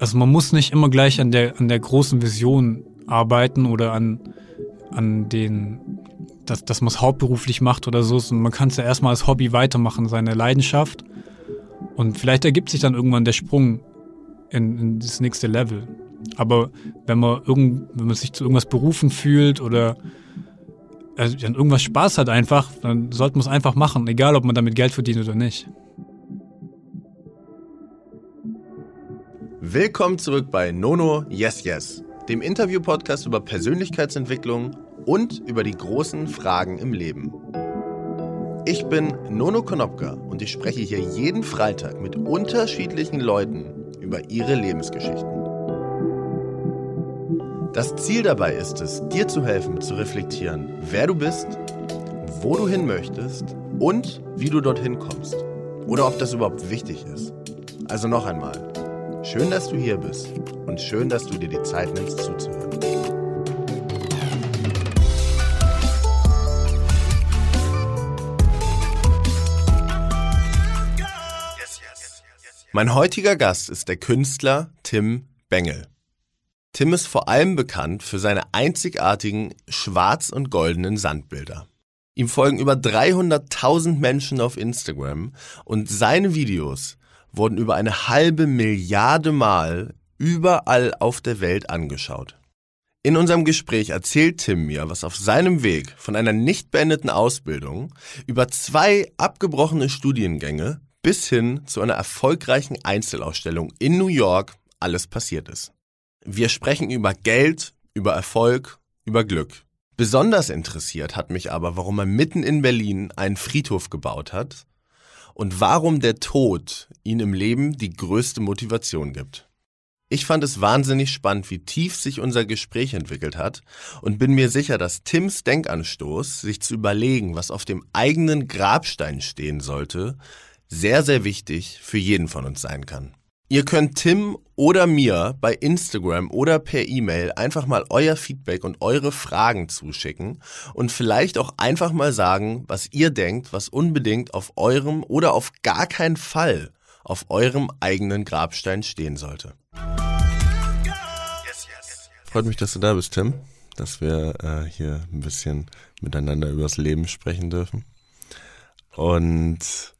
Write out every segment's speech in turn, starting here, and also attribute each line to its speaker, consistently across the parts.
Speaker 1: also man muss nicht immer gleich an der, an der großen Vision arbeiten oder an, an den, dass, dass man es hauptberuflich macht oder so. Man kann es ja erstmal als Hobby weitermachen, seine Leidenschaft. Und vielleicht ergibt sich dann irgendwann der Sprung in, in das nächste Level. Aber wenn man, irgend, wenn man sich zu irgendwas berufen fühlt oder also, an irgendwas Spaß hat einfach, dann sollte man es einfach machen, egal ob man damit Geld verdient oder nicht.
Speaker 2: Willkommen zurück bei Nono Yes Yes, dem Interview-Podcast über Persönlichkeitsentwicklung und über die großen Fragen im Leben. Ich bin Nono Konopka und ich spreche hier jeden Freitag mit unterschiedlichen Leuten über ihre Lebensgeschichten. Das Ziel dabei ist es, dir zu helfen, zu reflektieren, wer du bist, wo du hin möchtest und wie du dorthin kommst. Oder ob das überhaupt wichtig ist. Also noch einmal. Schön, dass du hier bist und schön, dass du dir die Zeit nimmst zuzuhören. Mein heutiger Gast ist der Künstler Tim Bengel. Tim ist vor allem bekannt für seine einzigartigen schwarz- und goldenen Sandbilder. Ihm folgen über 300.000 Menschen auf Instagram und seine Videos wurden über eine halbe Milliarde Mal überall auf der Welt angeschaut. In unserem Gespräch erzählt Tim mir, was auf seinem Weg von einer nicht beendeten Ausbildung über zwei abgebrochene Studiengänge bis hin zu einer erfolgreichen Einzelausstellung in New York alles passiert ist. Wir sprechen über Geld, über Erfolg, über Glück. Besonders interessiert hat mich aber, warum er mitten in Berlin einen Friedhof gebaut hat und warum der Tod ihn im Leben die größte Motivation gibt. Ich fand es wahnsinnig spannend, wie tief sich unser Gespräch entwickelt hat und bin mir sicher, dass Tims Denkanstoß, sich zu überlegen, was auf dem eigenen Grabstein stehen sollte, sehr, sehr wichtig für jeden von uns sein kann. Ihr könnt Tim oder mir bei Instagram oder per E-Mail einfach mal euer Feedback und eure Fragen zuschicken und vielleicht auch einfach mal sagen, was ihr denkt, was unbedingt auf eurem oder auf gar keinen Fall auf eurem eigenen Grabstein stehen sollte. Freut mich, dass du da bist, Tim, dass wir äh, hier ein bisschen miteinander übers Leben sprechen dürfen. Und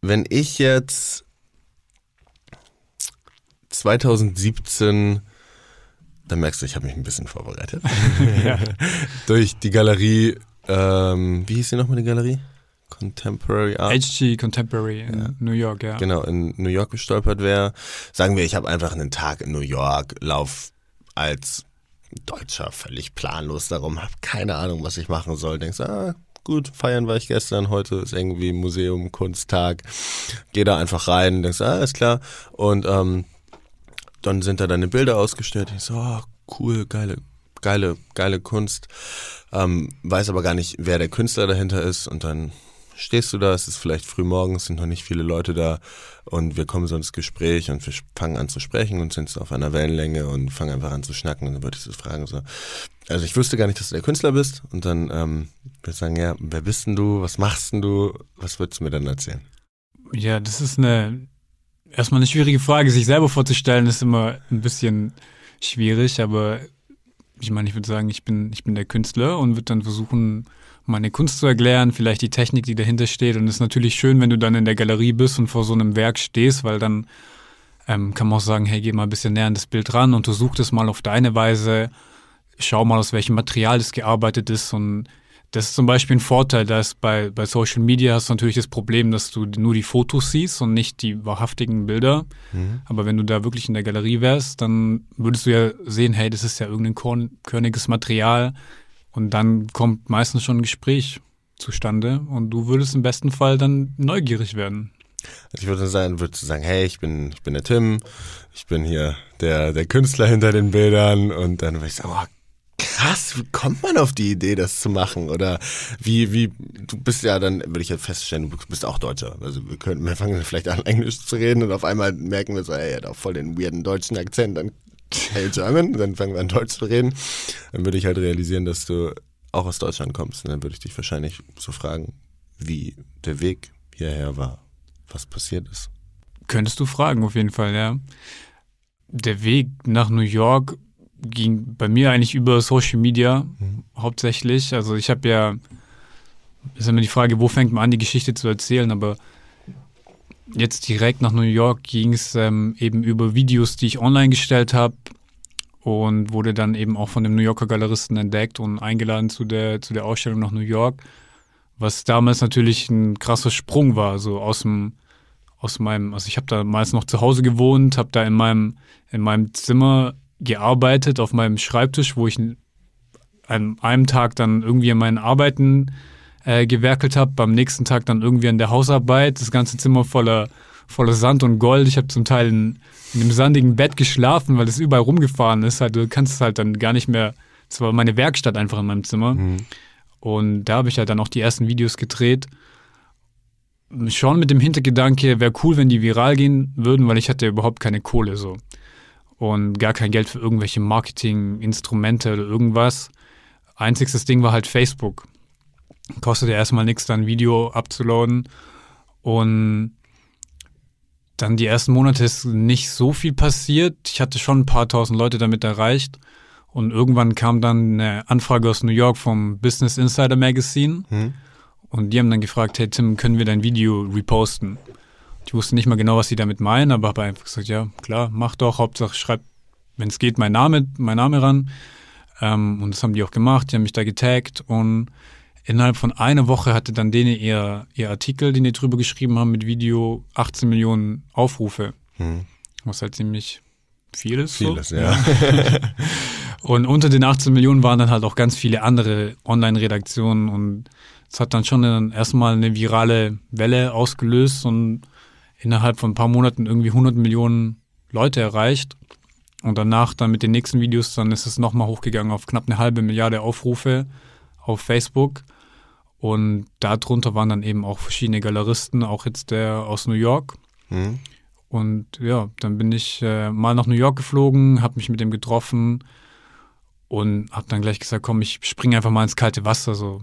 Speaker 2: wenn ich jetzt 2017, da merkst du, ich habe mich ein bisschen vorbereitet, ja. durch die Galerie, ähm, wie hieß die nochmal die Galerie? Contemporary Art.
Speaker 1: HG Contemporary in ja. New York, ja.
Speaker 2: Genau, in New York gestolpert wäre. Sagen wir, ich habe einfach einen Tag in New York, lauf als Deutscher völlig planlos darum, habe keine Ahnung, was ich machen soll. Denkst, ah, gut, feiern war ich gestern, heute ist irgendwie Museum, Kunsttag. Geh da einfach rein, denkst, ah, ist klar. Und ähm, dann sind da deine Bilder ausgestellt. Ich so, oh, cool, geile, geile, geile Kunst. Ähm, weiß aber gar nicht, wer der Künstler dahinter ist. Und dann stehst du da, es ist vielleicht früh morgens, sind noch nicht viele Leute da und wir kommen so ins Gespräch und wir fangen an zu sprechen und sind so auf einer Wellenlänge und fangen einfach an zu schnacken und dann würde ich so fragen so, also ich wusste gar nicht, dass du der Künstler bist und dann ähm, würde ich sagen, ja, wer bist denn du, was machst denn du, was würdest du mir dann erzählen?
Speaker 1: Ja, das ist eine Erstmal eine schwierige Frage, sich selber vorzustellen, ist immer ein bisschen schwierig, aber ich meine, ich würde sagen, ich bin, ich bin der Künstler und würde dann versuchen, meine Kunst zu erklären, vielleicht die Technik, die dahinter steht. Und es ist natürlich schön, wenn du dann in der Galerie bist und vor so einem Werk stehst, weil dann ähm, kann man auch sagen, hey, geh mal ein bisschen näher an das Bild ran, untersuch das mal auf deine Weise, schau mal, aus welchem Material das gearbeitet ist und das ist zum Beispiel ein Vorteil, dass bei, bei Social Media hast du natürlich das Problem, dass du nur die Fotos siehst und nicht die wahrhaftigen Bilder. Mhm. Aber wenn du da wirklich in der Galerie wärst, dann würdest du ja sehen, hey, das ist ja irgendein körniges Material. Und dann kommt meistens schon ein Gespräch zustande und du würdest im besten Fall dann neugierig werden.
Speaker 2: Also ich würde sagen, würdest du sagen, hey, ich bin, ich bin der Tim, ich bin hier der, der Künstler hinter den Bildern und dann würde ich sagen, oh, krass, wie kommt man auf die Idee, das zu machen? Oder wie, wie, du bist ja dann, würde ich ja feststellen, du bist auch Deutscher. Also wir können, wir fangen vielleicht an, Englisch zu reden und auf einmal merken wir so, ey, er hat auch voll den weirden deutschen Akzent, dann hey German, dann fangen wir an Deutsch zu reden. Dann würde ich halt realisieren, dass du auch aus Deutschland kommst. Und dann würde ich dich wahrscheinlich so fragen, wie der Weg hierher war, was passiert ist.
Speaker 1: Könntest du fragen, auf jeden Fall, ja. der Weg nach New York ging bei mir eigentlich über Social Media mhm. hauptsächlich. Also ich habe ja, ist immer die Frage, wo fängt man an, die Geschichte zu erzählen, aber jetzt direkt nach New York ging es ähm, eben über Videos, die ich online gestellt habe und wurde dann eben auch von dem New Yorker Galeristen entdeckt und eingeladen zu der, zu der Ausstellung nach New York, was damals natürlich ein krasser Sprung war, so aus dem aus meinem, also ich habe da meist noch zu Hause gewohnt, habe da in meinem in meinem Zimmer gearbeitet auf meinem Schreibtisch, wo ich an einem Tag dann irgendwie an meinen Arbeiten äh, gewerkelt habe, beim nächsten Tag dann irgendwie an der Hausarbeit, das ganze Zimmer voller, voller Sand und Gold. Ich habe zum Teil in, in einem sandigen Bett geschlafen, weil es überall rumgefahren ist. Halt, du kannst es halt dann gar nicht mehr, es war meine Werkstatt einfach in meinem Zimmer. Mhm. Und da habe ich halt dann auch die ersten Videos gedreht. Schon mit dem Hintergedanke, wäre cool, wenn die viral gehen würden, weil ich hatte überhaupt keine Kohle so und gar kein Geld für irgendwelche Marketinginstrumente oder irgendwas. Einziges Ding war halt Facebook. Kostet ja erstmal nichts, dann ein Video abzuladen. Und dann die ersten Monate ist nicht so viel passiert. Ich hatte schon ein paar tausend Leute damit erreicht. Und irgendwann kam dann eine Anfrage aus New York vom Business Insider Magazine. Hm. Und die haben dann gefragt, hey Tim, können wir dein Video reposten? Ich wusste nicht mal genau, was sie damit meinen, aber habe einfach gesagt, ja, klar, mach doch. Hauptsache schreib, wenn es geht, mein Name, mein Name ran. Ähm, und das haben die auch gemacht. Die haben mich da getaggt und innerhalb von einer Woche hatte dann denen ihr, ihr Artikel, den die drüber geschrieben haben, mit Video 18 Millionen Aufrufe. Hm. Was halt ziemlich viel ist.
Speaker 2: Vieles, so. ja.
Speaker 1: und unter den 18 Millionen waren dann halt auch ganz viele andere Online-Redaktionen und es hat dann schon erstmal eine virale Welle ausgelöst und innerhalb von ein paar Monaten irgendwie 100 Millionen Leute erreicht. Und danach dann mit den nächsten Videos, dann ist es nochmal hochgegangen auf knapp eine halbe Milliarde Aufrufe auf Facebook. Und darunter waren dann eben auch verschiedene Galeristen, auch jetzt der aus New York. Mhm. Und ja, dann bin ich äh, mal nach New York geflogen, habe mich mit dem getroffen und habe dann gleich gesagt, komm, ich springe einfach mal ins kalte Wasser, so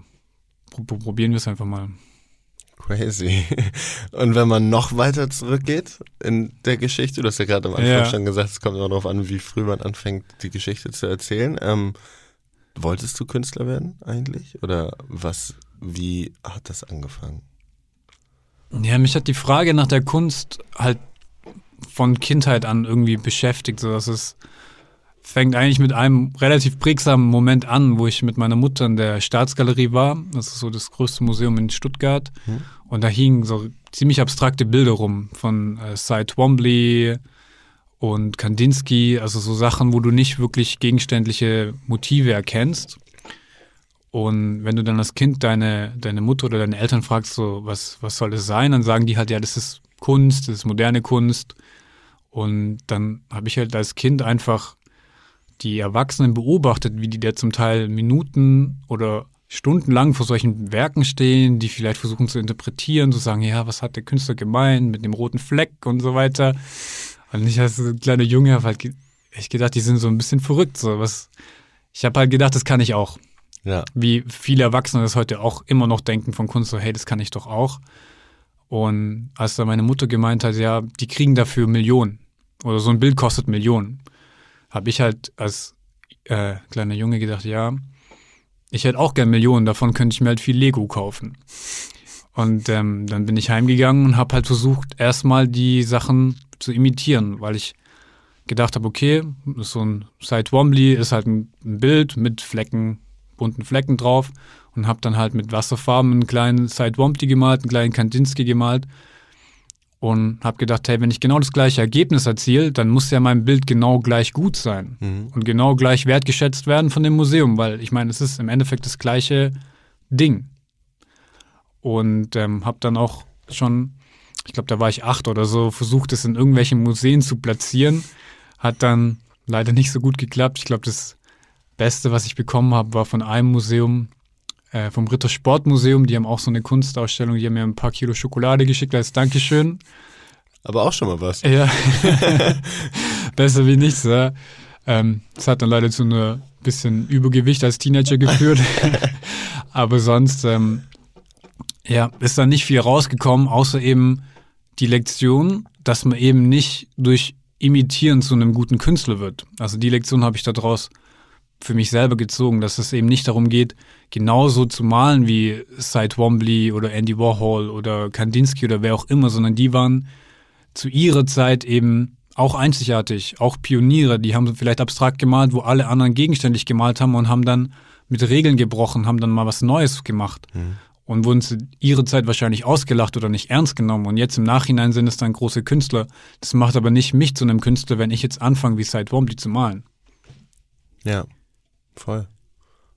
Speaker 1: probieren wir es einfach mal.
Speaker 2: Crazy. Und wenn man noch weiter zurückgeht in der Geschichte, du hast ja gerade am Anfang ja. schon gesagt, es kommt immer darauf an, wie früh man anfängt, die Geschichte zu erzählen. Ähm, wolltest du Künstler werden eigentlich? Oder was, wie hat das angefangen?
Speaker 1: Ja, mich hat die Frage nach der Kunst halt von Kindheit an irgendwie beschäftigt, so dass es fängt eigentlich mit einem relativ prägsamen Moment an, wo ich mit meiner Mutter in der Staatsgalerie war. Das ist so das größte Museum in Stuttgart. Mhm. Und da hingen so ziemlich abstrakte Bilder rum von äh, Cy Twombly und Kandinsky, also so Sachen, wo du nicht wirklich gegenständliche Motive erkennst. Und wenn du dann als Kind deine, deine Mutter oder deine Eltern fragst, so, was, was soll das sein, dann sagen die halt, ja, das ist Kunst, das ist moderne Kunst. Und dann habe ich halt als Kind einfach die Erwachsenen beobachtet, wie die da zum Teil Minuten oder stundenlang vor solchen Werken stehen, die vielleicht versuchen zu interpretieren, zu sagen, ja, was hat der Künstler gemeint mit dem roten Fleck und so weiter. Und ich als kleiner Junge habe halt echt gedacht, die sind so ein bisschen verrückt. So was. Ich habe halt gedacht, das kann ich auch. Ja. Wie viele Erwachsene das heute auch immer noch denken von Kunst, so, hey, das kann ich doch auch. Und als da meine Mutter gemeint hat, ja, die kriegen dafür Millionen. Oder so ein Bild kostet Millionen habe ich halt als äh, kleiner Junge gedacht, ja, ich hätte auch gern Millionen, davon könnte ich mir halt viel Lego kaufen. Und ähm, dann bin ich heimgegangen und habe halt versucht, erstmal die Sachen zu imitieren, weil ich gedacht habe, okay, so ein Side Wombly ist halt ein, ein, Bild mit Flecken, bunten Flecken drauf und habe dann halt mit Wasserfarben einen kleinen Side Wombly gemalt, einen kleinen Kandinsky gemalt und habe gedacht, hey, wenn ich genau das gleiche Ergebnis erziele, dann muss ja mein Bild genau gleich gut sein mhm. und genau gleich wertgeschätzt werden von dem Museum, weil ich meine, es ist im Endeffekt das gleiche Ding. Und ähm, habe dann auch schon, ich glaube, da war ich acht oder so, versucht, es in irgendwelchen Museen zu platzieren. Hat dann leider nicht so gut geklappt. Ich glaube, das Beste, was ich bekommen habe, war von einem Museum, äh, vom Ritter Sportmuseum. Die haben auch so eine Kunstausstellung. Die haben mir ein paar Kilo Schokolade geschickt als Dankeschön.
Speaker 2: Aber auch schon mal was.
Speaker 1: Ja. Besser wie nichts, ja. Ähm, das hat dann leider zu einem bisschen Übergewicht als Teenager geführt. Aber sonst, ähm, ja, ist da nicht viel rausgekommen, außer eben die Lektion, dass man eben nicht durch Imitieren zu einem guten Künstler wird. Also die Lektion habe ich daraus für mich selber gezogen, dass es eben nicht darum geht, genauso zu malen wie Cy Twombly oder Andy Warhol oder Kandinsky oder wer auch immer, sondern die waren zu ihrer Zeit eben auch einzigartig, auch Pioniere, die haben vielleicht abstrakt gemalt, wo alle anderen gegenständlich gemalt haben und haben dann mit Regeln gebrochen, haben dann mal was Neues gemacht. Mhm. Und wurden zu ihrer Zeit wahrscheinlich ausgelacht oder nicht ernst genommen. Und jetzt im Nachhinein sind es dann große Künstler. Das macht aber nicht mich zu einem Künstler, wenn ich jetzt anfange, wie Cy Twombly zu malen.
Speaker 2: Ja, voll.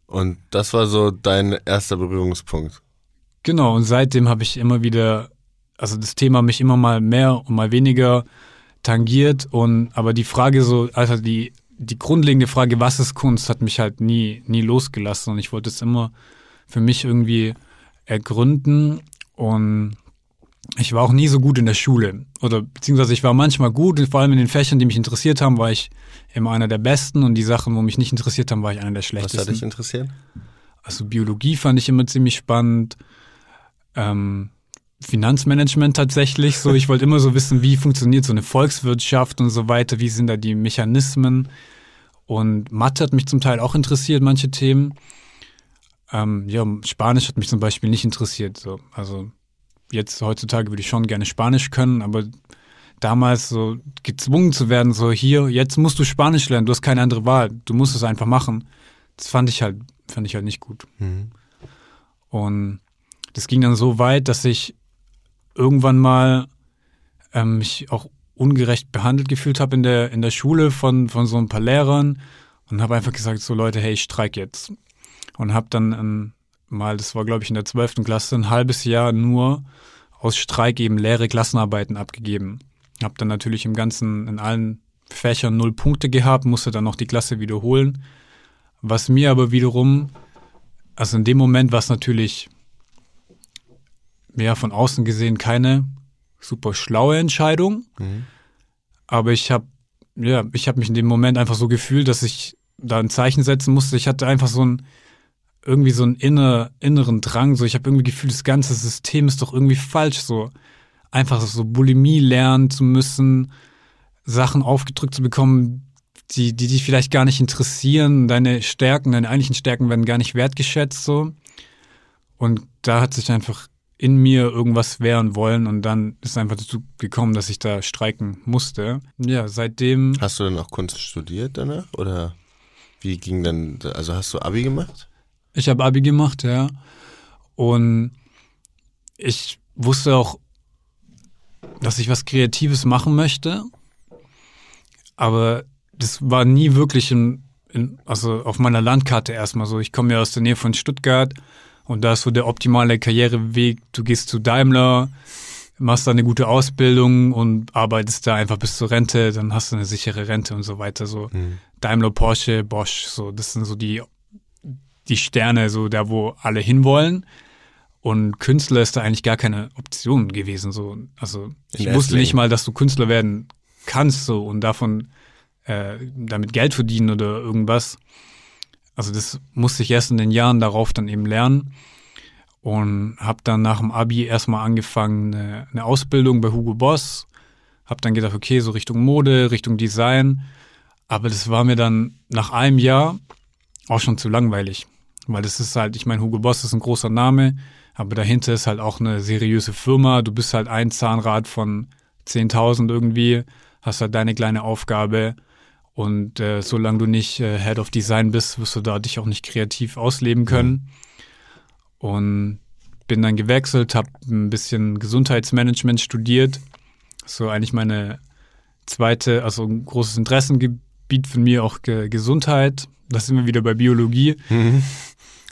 Speaker 2: Und das war so dein erster Berührungspunkt.
Speaker 1: Genau, und seitdem habe ich immer wieder, also das Thema mich immer mal mehr und mal weniger tangiert und aber die Frage so, also die, die grundlegende Frage, was ist Kunst, hat mich halt nie, nie losgelassen und ich wollte es immer für mich irgendwie ergründen und ich war auch nie so gut in der Schule oder beziehungsweise ich war manchmal gut, vor allem in den Fächern, die mich interessiert haben, war ich immer einer der Besten und die Sachen, wo mich nicht interessiert haben, war ich einer der schlechtesten.
Speaker 2: Was hat dich interessiert?
Speaker 1: Also Biologie fand ich immer ziemlich spannend. Ähm, Finanzmanagement tatsächlich. So, ich wollte immer so wissen, wie funktioniert so eine Volkswirtschaft und so weiter, wie sind da die Mechanismen. Und Mathe hat mich zum Teil auch interessiert, manche Themen. Ähm, ja, Spanisch hat mich zum Beispiel nicht interessiert. So. Also jetzt heutzutage würde ich schon gerne Spanisch können, aber damals so gezwungen zu werden, so hier, jetzt musst du Spanisch lernen, du hast keine andere Wahl, du musst es einfach machen. Das fand ich halt, fand ich halt nicht gut. Mhm. Und das ging dann so weit, dass ich irgendwann mal ähm, mich auch ungerecht behandelt gefühlt habe in der, in der Schule von, von so ein paar Lehrern und habe einfach gesagt, so Leute, hey, ich streik jetzt. Und habe dann ähm, mal, das war glaube ich in der zwölften Klasse, ein halbes Jahr nur aus Streik eben leere Klassenarbeiten abgegeben. Habe dann natürlich im Ganzen, in allen Fächern null Punkte gehabt, musste dann noch die Klasse wiederholen. Was mir aber wiederum, also in dem Moment war es natürlich ja, von außen gesehen keine super schlaue Entscheidung. Mhm. Aber ich habe ja, ich habe mich in dem Moment einfach so gefühlt, dass ich da ein Zeichen setzen musste. Ich hatte einfach so ein irgendwie so einen inner, inneren Drang. So, ich habe irgendwie gefühlt, das ganze System ist doch irgendwie falsch. So einfach so Bulimie lernen zu müssen, Sachen aufgedrückt zu bekommen, die, die dich vielleicht gar nicht interessieren. Deine Stärken, deine eigentlichen Stärken werden gar nicht wertgeschätzt. So. Und da hat sich einfach in mir irgendwas wehren wollen und dann ist einfach dazu gekommen, dass ich da streiken musste. Ja, seitdem.
Speaker 2: Hast du dann auch Kunst studiert danach oder wie ging dann, also hast du Abi gemacht?
Speaker 1: Ich habe Abi gemacht, ja. Und ich wusste auch, dass ich was Kreatives machen möchte, aber das war nie wirklich in, in also auf meiner Landkarte erstmal so. Ich komme ja aus der Nähe von Stuttgart und da ist so der optimale Karriereweg. Du gehst zu Daimler, machst da eine gute Ausbildung und arbeitest da einfach bis zur Rente, dann hast du eine sichere Rente und so weiter. So mhm. Daimler, Porsche, Bosch, so das sind so die, die Sterne, so da, wo alle hinwollen. Und Künstler ist da eigentlich gar keine Option gewesen. So, also ich wusste nicht mal, dass du Künstler werden kannst so und davon äh, damit Geld verdienen oder irgendwas. Also das musste ich erst in den Jahren darauf dann eben lernen und habe dann nach dem Abi erstmal angefangen eine, eine Ausbildung bei Hugo Boss. Habe dann gedacht, okay, so Richtung Mode, Richtung Design. Aber das war mir dann nach einem Jahr auch schon zu langweilig. Weil das ist halt, ich meine, Hugo Boss ist ein großer Name, aber dahinter ist halt auch eine seriöse Firma. Du bist halt ein Zahnrad von 10.000 irgendwie, hast halt deine kleine Aufgabe und äh, solange du nicht äh, Head of Design bist, wirst du da dich auch nicht kreativ ausleben können. Und bin dann gewechselt, habe ein bisschen Gesundheitsmanagement studiert. So eigentlich meine zweite, also ein großes Interessengebiet von mir auch Ge Gesundheit. Da sind wir wieder bei Biologie. Mhm.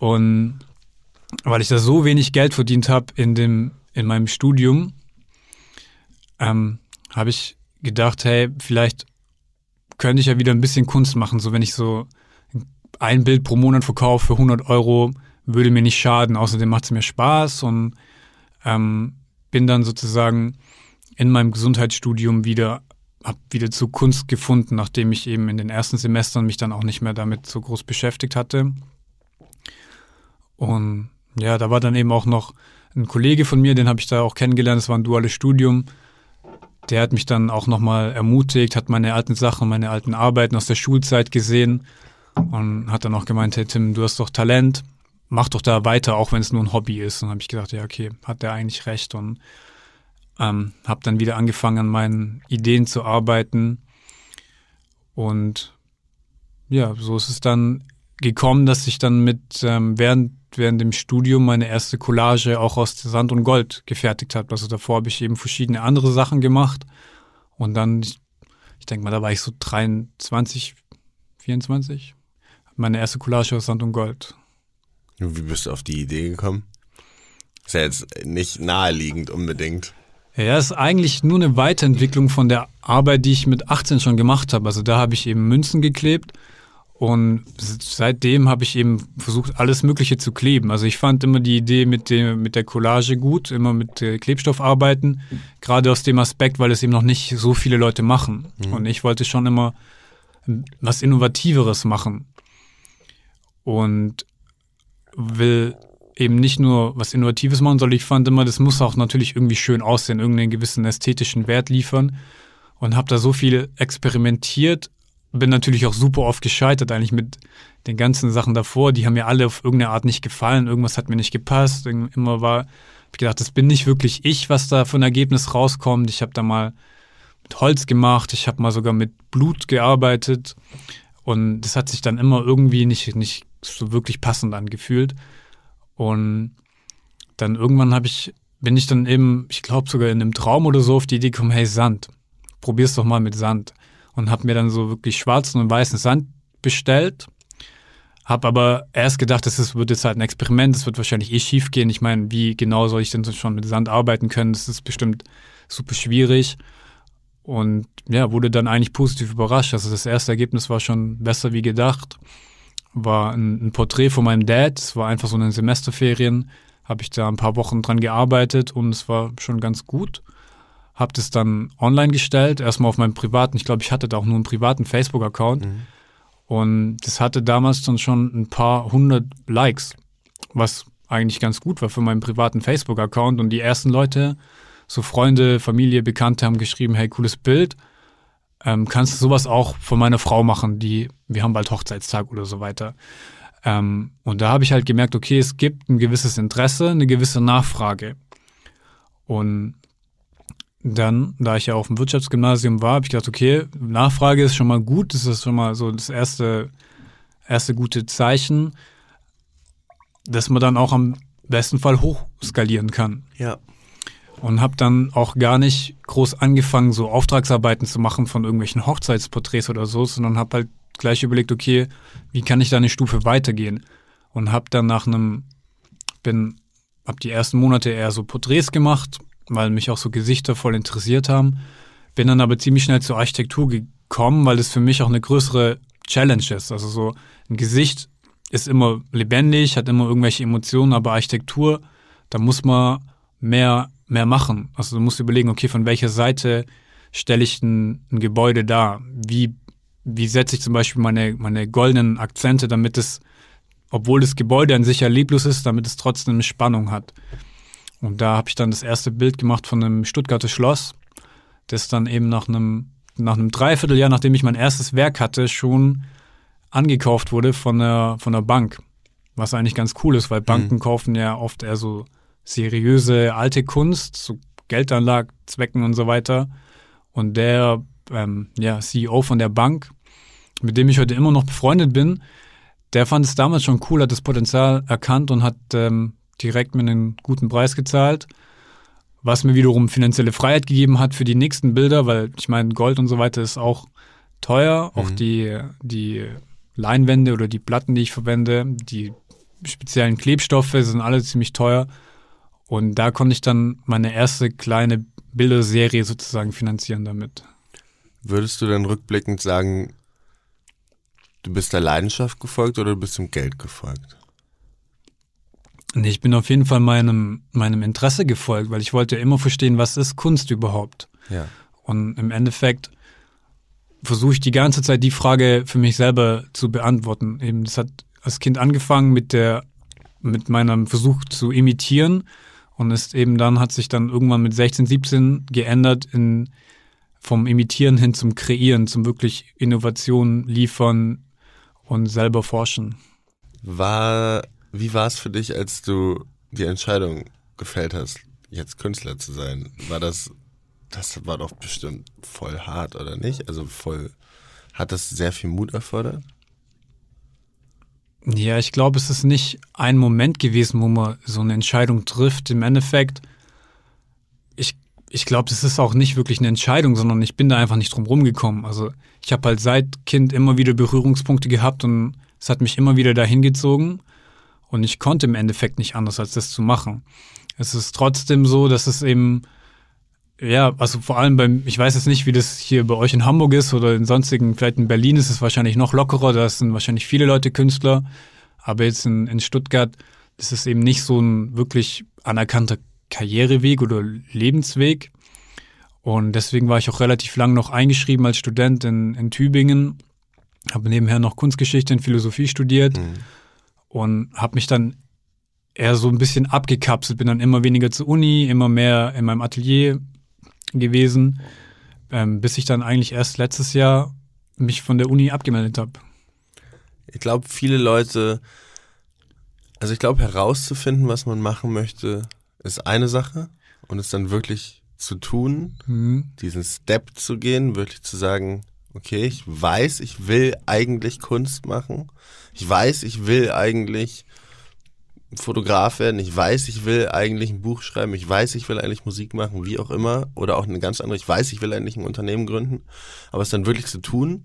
Speaker 1: Und weil ich da so wenig Geld verdient habe in dem in meinem Studium, ähm, habe ich gedacht, hey, vielleicht könnte ich ja wieder ein bisschen Kunst machen. So wenn ich so ein Bild pro Monat verkaufe für 100 Euro, würde mir nicht schaden. Außerdem macht es mir Spaß und ähm, bin dann sozusagen in meinem Gesundheitsstudium wieder, habe wieder zu Kunst gefunden, nachdem ich eben in den ersten Semestern mich dann auch nicht mehr damit so groß beschäftigt hatte. Und ja, da war dann eben auch noch ein Kollege von mir, den habe ich da auch kennengelernt, das war ein duales Studium. der hat mich dann auch nochmal ermutigt, hat meine alten Sachen, meine alten Arbeiten aus der Schulzeit gesehen und hat dann auch gemeint, hey Tim, du hast doch Talent, mach doch da weiter, auch wenn es nur ein Hobby ist. Und habe ich gedacht, ja, okay, hat der eigentlich recht und ähm, habe dann wieder angefangen, an meinen Ideen zu arbeiten. Und ja, so ist es dann gekommen, dass ich dann mit ähm, während während dem Studium meine erste Collage auch aus Sand und Gold gefertigt habe. Also davor habe ich eben verschiedene andere Sachen gemacht und dann, ich, ich denke mal, da war ich so 23, 24, meine erste Collage aus Sand und Gold.
Speaker 2: Wie bist du auf die Idee gekommen? Ist ja jetzt nicht naheliegend unbedingt.
Speaker 1: Ja, ist eigentlich nur eine Weiterentwicklung von der Arbeit, die ich mit 18 schon gemacht habe. Also da habe ich eben Münzen geklebt und seitdem habe ich eben versucht, alles Mögliche zu kleben. Also ich fand immer die Idee mit, dem, mit der Collage gut, immer mit Klebstoff arbeiten, gerade aus dem Aspekt, weil es eben noch nicht so viele Leute machen. Mhm. Und ich wollte schon immer was Innovativeres machen. Und will eben nicht nur was Innovatives machen, sondern ich fand immer, das muss auch natürlich irgendwie schön aussehen, irgendeinen gewissen ästhetischen Wert liefern. Und habe da so viel experimentiert, bin natürlich auch super oft gescheitert eigentlich mit den ganzen Sachen davor. Die haben mir alle auf irgendeine Art nicht gefallen, irgendwas hat mir nicht gepasst. Immer war, hab ich gedacht, das bin nicht wirklich ich, was da von Ergebnis rauskommt. Ich habe da mal mit Holz gemacht, ich habe mal sogar mit Blut gearbeitet und das hat sich dann immer irgendwie nicht, nicht so wirklich passend angefühlt. Und dann irgendwann habe ich, bin ich dann eben, ich glaube sogar in einem Traum oder so auf die Idee gekommen, hey Sand, probier's doch mal mit Sand. Und habe mir dann so wirklich schwarzen und weißen Sand bestellt. Habe aber erst gedacht, das wird jetzt halt ein Experiment, das wird wahrscheinlich eh schief gehen. Ich meine, wie genau soll ich denn schon mit Sand arbeiten können? Das ist bestimmt super schwierig. Und ja, wurde dann eigentlich positiv überrascht. Also das erste Ergebnis war schon besser wie gedacht war ein, ein Porträt von meinem Dad. Es war einfach so eine Semesterferien. Habe ich da ein paar Wochen dran gearbeitet und es war schon ganz gut. Habe das dann online gestellt, erstmal auf meinem privaten, ich glaube, ich hatte da auch nur einen privaten Facebook-Account. Mhm. Und das hatte damals dann schon ein paar hundert Likes, was eigentlich ganz gut war für meinen privaten Facebook-Account. Und die ersten Leute, so Freunde, Familie, Bekannte haben geschrieben, hey, cooles Bild ähm, kannst du sowas auch von meiner Frau machen, die, wir haben bald Hochzeitstag oder so weiter. Ähm, und da habe ich halt gemerkt, okay, es gibt ein gewisses Interesse, eine gewisse Nachfrage. Und dann, da ich ja auf dem Wirtschaftsgymnasium war, habe ich gedacht, okay, Nachfrage ist schon mal gut, das ist schon mal so das erste, erste gute Zeichen, dass man dann auch am besten Fall hochskalieren kann.
Speaker 2: Ja
Speaker 1: und habe dann auch gar nicht groß angefangen, so Auftragsarbeiten zu machen von irgendwelchen Hochzeitsporträts oder so, sondern habe halt gleich überlegt, okay, wie kann ich da eine Stufe weitergehen? Und habe dann nach einem, bin, habe die ersten Monate eher so Porträts gemacht, weil mich auch so Gesichter voll interessiert haben. Bin dann aber ziemlich schnell zur Architektur gekommen, weil es für mich auch eine größere Challenge ist. Also so ein Gesicht ist immer lebendig, hat immer irgendwelche Emotionen, aber Architektur, da muss man mehr mehr machen. Also du musst überlegen, okay, von welcher Seite stelle ich ein, ein Gebäude dar? Wie, wie setze ich zum Beispiel meine, meine goldenen Akzente, damit es, obwohl das Gebäude an sich ja leblos ist, damit es trotzdem Spannung hat. Und da habe ich dann das erste Bild gemacht von einem Stuttgarter Schloss, das dann eben nach einem, nach einem Dreivierteljahr, nachdem ich mein erstes Werk hatte, schon angekauft wurde von der, von der Bank. Was eigentlich ganz cool ist, weil Banken mhm. kaufen ja oft eher so seriöse alte Kunst, so Geldanlagzwecken und so weiter. Und der ähm, ja, CEO von der Bank, mit dem ich heute immer noch befreundet bin, der fand es damals schon cool, hat das Potenzial erkannt und hat ähm, direkt mir einen guten Preis gezahlt, was mir wiederum finanzielle Freiheit gegeben hat für die nächsten Bilder, weil ich meine, Gold und so weiter ist auch teuer, mhm. auch die, die Leinwände oder die Platten, die ich verwende, die speziellen Klebstoffe sind alle ziemlich teuer. Und da konnte ich dann meine erste kleine Bilderserie sozusagen finanzieren damit.
Speaker 2: Würdest du dann rückblickend sagen, du bist der Leidenschaft gefolgt oder du bist dem Geld gefolgt?
Speaker 1: Nee, ich bin auf jeden Fall meinem, meinem Interesse gefolgt, weil ich wollte ja immer verstehen, was ist Kunst überhaupt.
Speaker 2: Ja.
Speaker 1: Und im Endeffekt versuche ich die ganze Zeit die Frage für mich selber zu beantworten. Eben, das hat als Kind angefangen mit der, mit meinem Versuch zu imitieren und ist eben dann, hat sich dann irgendwann mit 16, 17 geändert in vom Imitieren hin zum Kreieren, zum wirklich Innovation liefern und selber forschen.
Speaker 2: War, wie war es für dich, als du die Entscheidung gefällt hast, jetzt Künstler zu sein? War das, das war doch bestimmt voll hart, oder nicht? Also voll, hat das sehr viel Mut erfordert?
Speaker 1: Ja, ich glaube, es ist nicht ein Moment gewesen, wo man so eine Entscheidung trifft. Im Endeffekt, ich, ich glaube, das ist auch nicht wirklich eine Entscheidung, sondern ich bin da einfach nicht drum rumgekommen. Also ich habe halt seit Kind immer wieder Berührungspunkte gehabt und es hat mich immer wieder dahin gezogen und ich konnte im Endeffekt nicht anders, als das zu machen. Es ist trotzdem so, dass es eben ja, also vor allem beim, ich weiß jetzt nicht, wie das hier bei euch in Hamburg ist oder in sonstigen, vielleicht in Berlin ist es wahrscheinlich noch lockerer, da sind wahrscheinlich viele Leute Künstler, aber jetzt in, in Stuttgart ist es eben nicht so ein wirklich anerkannter Karriereweg oder Lebensweg. Und deswegen war ich auch relativ lang noch eingeschrieben als Student in, in Tübingen, habe nebenher noch Kunstgeschichte und Philosophie studiert mhm. Und habe mich dann eher so ein bisschen abgekapselt, bin dann immer weniger zur Uni, immer mehr in meinem Atelier gewesen, ähm, bis ich dann eigentlich erst letztes Jahr mich von der Uni abgemeldet habe.
Speaker 2: Ich glaube, viele Leute, also ich glaube, herauszufinden, was man machen möchte, ist eine Sache und es dann wirklich zu tun, mhm. diesen Step zu gehen, wirklich zu sagen, okay, ich weiß, ich will eigentlich Kunst machen. Ich weiß, ich will eigentlich Fotograf werden, ich weiß, ich will eigentlich ein Buch schreiben, ich weiß, ich will eigentlich Musik machen, wie auch immer, oder auch eine ganz andere, ich weiß, ich will eigentlich ein Unternehmen gründen, aber es dann wirklich zu tun,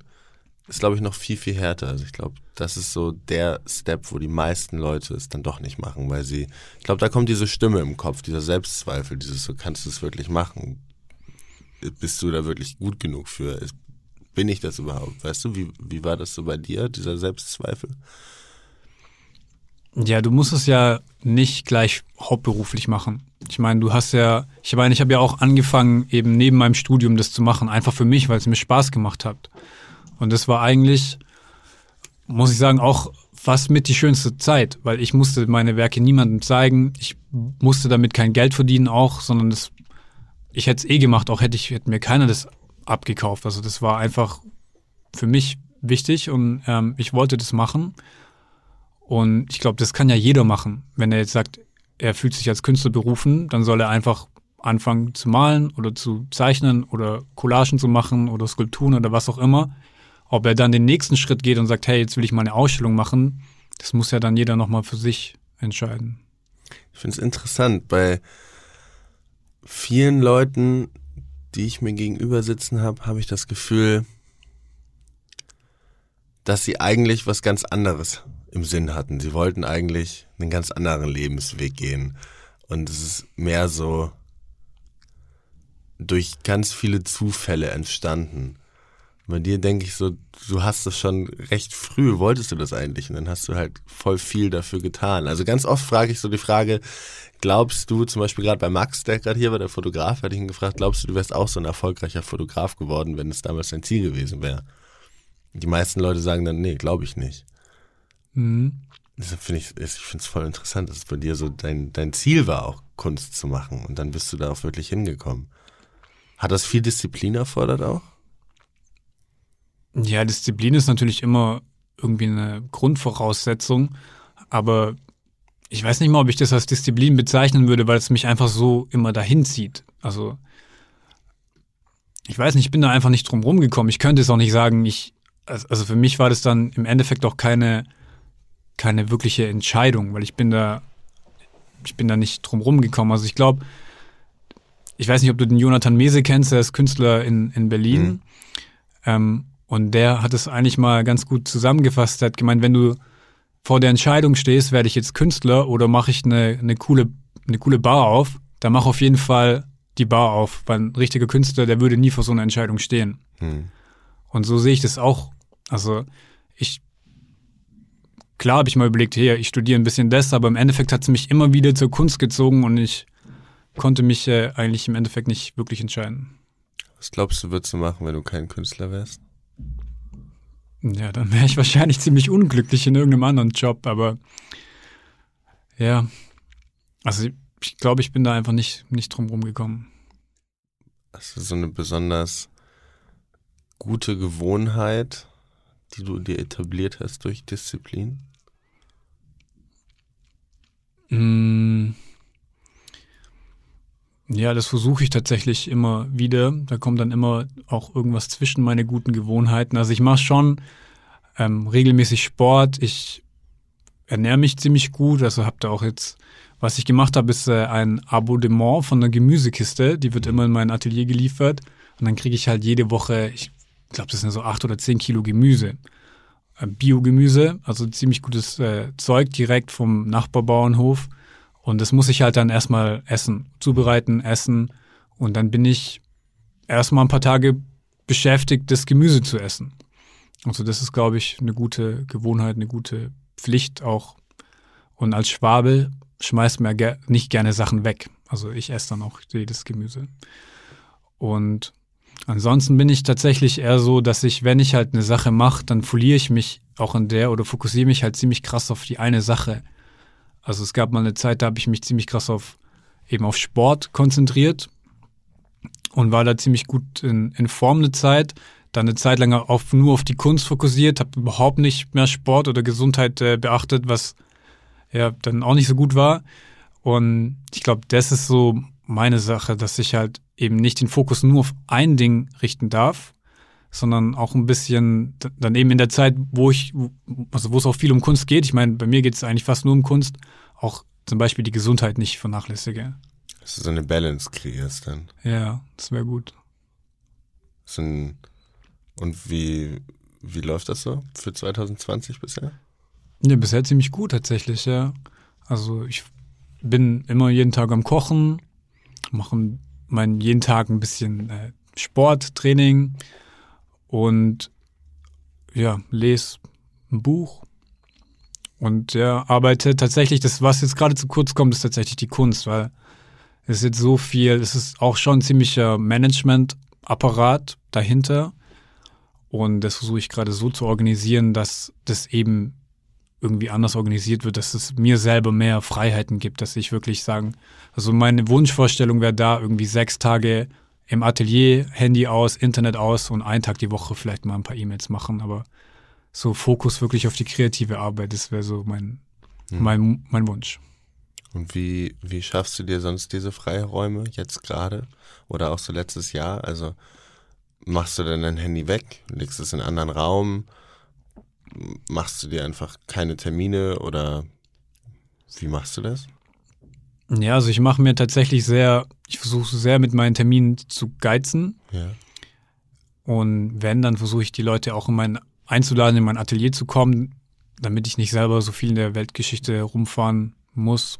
Speaker 2: ist, glaube ich, noch viel, viel härter. Also ich glaube, das ist so der Step, wo die meisten Leute es dann doch nicht machen, weil sie, ich glaube, da kommt diese Stimme im Kopf, dieser Selbstzweifel, dieses, so kannst du es wirklich machen? Bist du da wirklich gut genug für? Bin ich das überhaupt? Weißt du, wie, wie war das so bei dir, dieser Selbstzweifel?
Speaker 1: Ja, du musst es ja nicht gleich hauptberuflich machen. Ich meine, du hast ja, ich meine, ich habe ja auch angefangen, eben neben meinem Studium das zu machen, einfach für mich, weil es mir Spaß gemacht hat. Und das war eigentlich, muss ich sagen, auch fast mit die schönste Zeit, weil ich musste meine Werke niemandem zeigen. Ich musste damit kein Geld verdienen auch, sondern das, ich hätte es eh gemacht, auch hätte ich, hätte mir keiner das abgekauft. Also das war einfach für mich wichtig und ähm, ich wollte das machen. Und ich glaube, das kann ja jeder machen. Wenn er jetzt sagt, er fühlt sich als Künstler berufen, dann soll er einfach anfangen zu malen oder zu zeichnen oder Collagen zu machen oder Skulpturen oder was auch immer. Ob er dann den nächsten Schritt geht und sagt, hey, jetzt will ich mal eine Ausstellung machen, das muss ja dann jeder nochmal für sich entscheiden.
Speaker 2: Ich finde es interessant, bei vielen Leuten, die ich mir gegenüber sitzen habe, habe ich das Gefühl, dass sie eigentlich was ganz anderes im Sinn hatten. Sie wollten eigentlich einen ganz anderen Lebensweg gehen. Und es ist mehr so durch ganz viele Zufälle entstanden. Bei dir denke ich so, du hast das schon recht früh, wolltest du das eigentlich und dann hast du halt voll viel dafür getan. Also ganz oft frage ich so die Frage, glaubst du, zum Beispiel gerade bei Max, der gerade hier war, der Fotograf, hatte ich ihn gefragt, glaubst du, du wärst auch so ein erfolgreicher Fotograf geworden, wenn es damals dein Ziel gewesen wäre? Die meisten Leute sagen dann, nee, glaube ich nicht. Mhm. Deshalb finde ich, ich finde es voll interessant, dass es bei dir so dein, dein Ziel war, auch Kunst zu machen. Und dann bist du da auch wirklich hingekommen. Hat das viel Disziplin erfordert auch?
Speaker 1: Ja, Disziplin ist natürlich immer irgendwie eine Grundvoraussetzung. Aber ich weiß nicht mal, ob ich das als Disziplin bezeichnen würde, weil es mich einfach so immer dahin zieht. Also, ich weiß nicht, ich bin da einfach nicht drum rumgekommen. Ich könnte es auch nicht sagen, ich, also für mich war das dann im Endeffekt auch keine keine wirkliche Entscheidung, weil ich bin da, ich bin da nicht drum rumgekommen. Also ich glaube, ich weiß nicht, ob du den Jonathan Mese kennst, der ist Künstler in, in Berlin. Mhm. Ähm, und der hat es eigentlich mal ganz gut zusammengefasst. Er hat gemeint, wenn du vor der Entscheidung stehst, werde ich jetzt Künstler oder mache ich eine, eine, coole, eine coole Bar auf, dann mach auf jeden Fall die Bar auf, weil ein richtiger Künstler, der würde nie vor so einer Entscheidung stehen. Mhm. Und so sehe ich das auch. Also ich klar habe ich mal überlegt, hey, ich studiere ein bisschen das, aber im Endeffekt hat es mich immer wieder zur Kunst gezogen und ich konnte mich äh, eigentlich im Endeffekt nicht wirklich entscheiden.
Speaker 2: Was glaubst du, würdest du machen, wenn du kein Künstler wärst?
Speaker 1: Ja, dann wäre ich wahrscheinlich ziemlich unglücklich in irgendeinem anderen Job, aber ja, also ich glaube, ich bin da einfach nicht, nicht drum rumgekommen.
Speaker 2: Hast du so eine besonders gute Gewohnheit, die du dir etabliert hast durch Disziplin?
Speaker 1: Mm. Ja, das versuche ich tatsächlich immer wieder. Da kommt dann immer auch irgendwas zwischen meine guten Gewohnheiten. Also ich mache schon ähm, regelmäßig Sport. Ich ernähre mich ziemlich gut. Also habe da auch jetzt, was ich gemacht habe, ist äh, ein Abonnement von einer Gemüsekiste. Die wird immer in mein Atelier geliefert. Und dann kriege ich halt jede Woche, ich glaube, das sind so acht oder zehn Kilo Gemüse. Äh, Biogemüse, also ziemlich gutes äh, Zeug direkt vom Nachbarbauernhof. Und das muss ich halt dann erstmal essen, zubereiten, essen. Und dann bin ich erstmal ein paar Tage beschäftigt, das Gemüse zu essen. Also das ist, glaube ich, eine gute Gewohnheit, eine gute Pflicht auch. Und als Schwabe schmeißt man ger nicht gerne Sachen weg. Also ich esse dann auch jedes Gemüse. Und ansonsten bin ich tatsächlich eher so, dass ich, wenn ich halt eine Sache mache, dann verliere ich mich auch in der oder fokussiere mich halt ziemlich krass auf die eine Sache. Also es gab mal eine Zeit, da habe ich mich ziemlich krass auf eben auf Sport konzentriert und war da ziemlich gut in, in Form eine Zeit. Dann eine Zeit lang auf, nur auf die Kunst fokussiert, habe überhaupt nicht mehr Sport oder Gesundheit äh, beachtet, was ja dann auch nicht so gut war. Und ich glaube, das ist so meine Sache, dass ich halt eben nicht den Fokus nur auf ein Ding richten darf, sondern auch ein bisschen dann eben in der Zeit, wo ich, also wo es auch viel um Kunst geht. Ich meine, bei mir geht es eigentlich fast nur um Kunst, auch zum Beispiel die Gesundheit nicht vernachlässige.
Speaker 2: Dass du so eine Balance kreierst dann.
Speaker 1: Ja, das wäre gut.
Speaker 2: So ein, und wie, wie läuft das so für 2020 bisher?
Speaker 1: Ja, bisher ziemlich gut tatsächlich, ja. Also ich bin immer jeden Tag am Kochen, mache mein jeden Tag ein bisschen äh, Sport, Training, und ja, lese ein Buch und ja, arbeite tatsächlich, das, was jetzt gerade zu kurz kommt, ist tatsächlich die Kunst, weil es ist jetzt so viel, es ist auch schon ein ziemlicher Management-Apparat dahinter. Und das versuche ich gerade so zu organisieren, dass das eben irgendwie anders organisiert wird, dass es mir selber mehr Freiheiten gibt, dass ich wirklich sagen, also meine Wunschvorstellung wäre da irgendwie sechs Tage im Atelier, Handy aus, Internet aus und einen Tag die Woche vielleicht mal ein paar E-Mails machen, aber so Fokus wirklich auf die kreative Arbeit, das wäre so mein, hm. mein, mein Wunsch.
Speaker 2: Und wie, wie schaffst du dir sonst diese Freiräume jetzt gerade oder auch so letztes Jahr? Also machst du denn dein Handy weg, legst es in einen anderen Raum, machst du dir einfach keine Termine oder wie machst du das?
Speaker 1: Ja, also ich mache mir tatsächlich sehr, ich versuche sehr mit meinen Terminen zu geizen.
Speaker 2: Ja.
Speaker 1: Und wenn, dann versuche ich die Leute auch in mein, einzuladen, in mein Atelier zu kommen, damit ich nicht selber so viel in der Weltgeschichte rumfahren muss.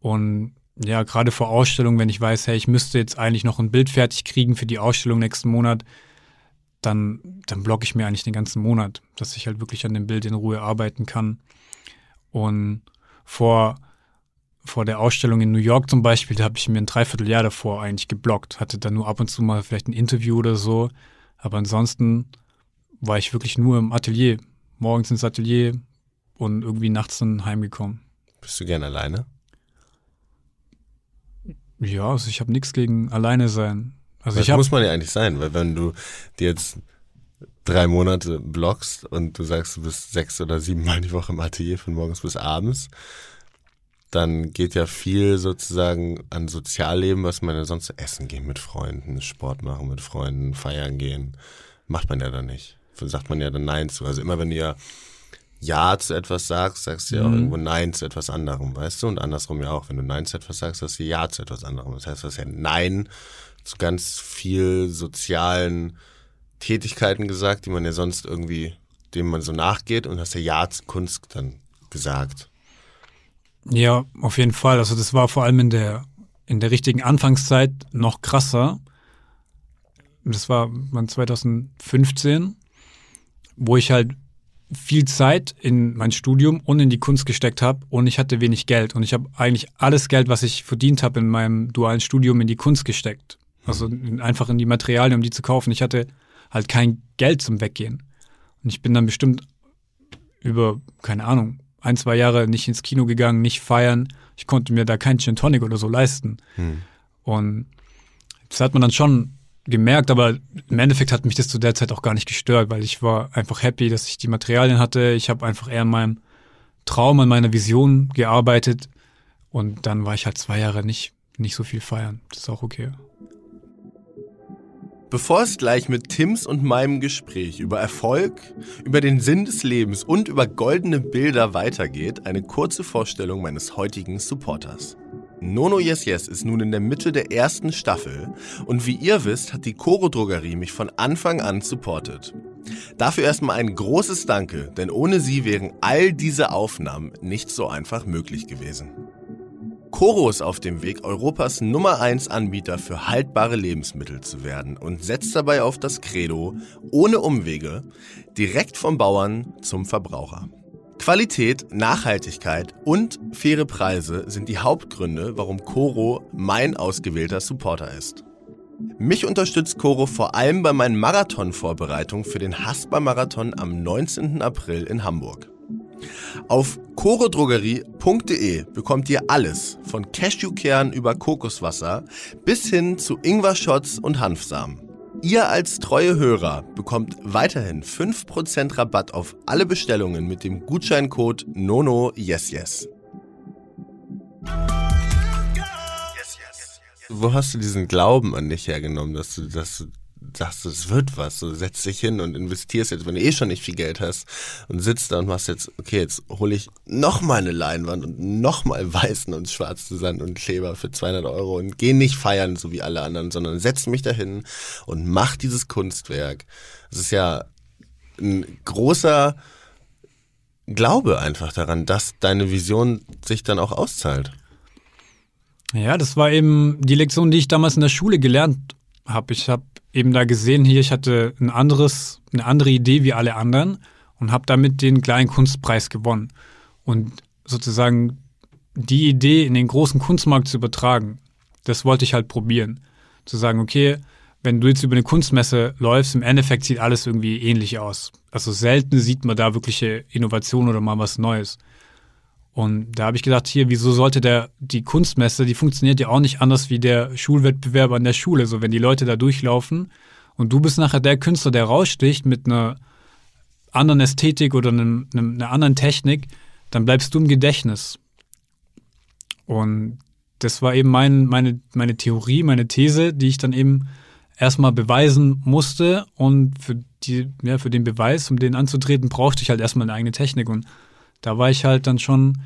Speaker 1: Und ja, gerade vor Ausstellungen, wenn ich weiß, hey, ich müsste jetzt eigentlich noch ein Bild fertig kriegen für die Ausstellung nächsten Monat, dann, dann blocke ich mir eigentlich den ganzen Monat, dass ich halt wirklich an dem Bild in Ruhe arbeiten kann. Und vor vor der Ausstellung in New York zum Beispiel, da habe ich mir ein Dreivierteljahr davor eigentlich geblockt, hatte dann nur ab und zu mal vielleicht ein Interview oder so, aber ansonsten war ich wirklich nur im Atelier, morgens ins Atelier und irgendwie nachts dann heimgekommen.
Speaker 2: Bist du gern alleine?
Speaker 1: Ja, also ich habe nichts gegen alleine sein. Also
Speaker 2: das
Speaker 1: ich hab,
Speaker 2: muss man ja eigentlich sein, weil wenn du dir jetzt drei Monate blockst und du sagst, du bist sechs oder sieben Mal die Woche im Atelier von morgens bis abends, dann geht ja viel sozusagen an Sozialleben, was man ja sonst essen gehen mit Freunden, Sport machen mit Freunden, feiern gehen. Macht man ja dann nicht. Sagt man ja dann Nein zu. Also immer wenn du ja Ja zu etwas sagst, sagst du ja auch mhm. irgendwo Nein zu etwas anderem, weißt du? Und andersrum ja auch. Wenn du Nein zu etwas sagst, sagst du Ja zu etwas anderem. Das heißt, du hast ja Nein zu ganz viel sozialen Tätigkeiten gesagt, die man ja sonst irgendwie, dem man so nachgeht und hast ja Ja zu Kunst dann gesagt.
Speaker 1: Ja, auf jeden Fall. Also das war vor allem in der, in der richtigen Anfangszeit noch krasser. Das war 2015, wo ich halt viel Zeit in mein Studium und in die Kunst gesteckt habe und ich hatte wenig Geld und ich habe eigentlich alles Geld, was ich verdient habe in meinem dualen Studium in die Kunst gesteckt. Also in, einfach in die Materialien, um die zu kaufen. Ich hatte halt kein Geld zum Weggehen. Und ich bin dann bestimmt über, keine Ahnung, ein, zwei Jahre nicht ins Kino gegangen, nicht feiern. Ich konnte mir da kein Gin Tonic oder so leisten. Hm. Und das hat man dann schon gemerkt, aber im Endeffekt hat mich das zu der Zeit auch gar nicht gestört, weil ich war einfach happy, dass ich die Materialien hatte. Ich habe einfach eher an meinem Traum, an meiner Vision gearbeitet und dann war ich halt zwei Jahre nicht, nicht so viel feiern. Das ist auch okay.
Speaker 2: Bevor es gleich mit Tims und meinem Gespräch über Erfolg, über den Sinn des Lebens und über goldene Bilder weitergeht, eine kurze Vorstellung meines heutigen Supporters. Nono Yes Yes ist nun in der Mitte der ersten Staffel und wie ihr wisst, hat die Koro Drogerie mich von Anfang an supportet. Dafür erstmal ein großes Danke, denn ohne sie wären all diese Aufnahmen nicht so einfach möglich gewesen. Koro ist auf dem Weg, Europas Nummer 1 Anbieter für haltbare Lebensmittel zu werden und setzt dabei auf das Credo, ohne Umwege, direkt vom Bauern zum Verbraucher. Qualität, Nachhaltigkeit und faire Preise sind die Hauptgründe, warum Koro mein ausgewählter Supporter ist. Mich unterstützt Koro vor allem bei meinen Marathonvorbereitungen für den Haspa-Marathon am 19. April in Hamburg. Auf chorodrogerie.de bekommt ihr alles von Cashewkern über Kokoswasser bis hin zu Ingwer-Shots und Hanfsamen. Ihr als treue Hörer bekommt weiterhin 5% Rabatt auf alle Bestellungen mit dem Gutscheincode NONOYESYES. Wo hast du diesen Glauben an dich hergenommen, dass du, dass du sagst, es wird was, du setzt dich hin und investierst jetzt, wenn du eh schon nicht viel Geld hast und sitzt da und machst jetzt, okay, jetzt hole ich nochmal eine Leinwand und nochmal weißen und schwarzen Sand und Kleber für 200 Euro und geh nicht feiern, so wie alle anderen, sondern setz mich dahin und mach dieses Kunstwerk. Das ist ja ein großer Glaube einfach daran, dass deine Vision sich dann auch auszahlt.
Speaker 1: Ja, das war eben die Lektion, die ich damals in der Schule gelernt habe. Ich habe eben da gesehen, hier, ich hatte ein anderes, eine andere Idee wie alle anderen und habe damit den kleinen Kunstpreis gewonnen. Und sozusagen die Idee in den großen Kunstmarkt zu übertragen, das wollte ich halt probieren. Zu sagen, okay, wenn du jetzt über eine Kunstmesse läufst, im Endeffekt sieht alles irgendwie ähnlich aus. Also selten sieht man da wirkliche Innovation oder mal was Neues. Und da habe ich gedacht, hier, wieso sollte der, die Kunstmesse, die funktioniert ja auch nicht anders wie der Schulwettbewerb an der Schule. So, wenn die Leute da durchlaufen und du bist nachher der Künstler, der raussticht mit einer anderen Ästhetik oder einem, einem, einer anderen Technik, dann bleibst du im Gedächtnis. Und das war eben mein, meine, meine Theorie, meine These, die ich dann eben erstmal beweisen musste. Und für, die, ja, für den Beweis, um den anzutreten, brauchte ich halt erstmal eine eigene Technik. Und da war ich halt dann schon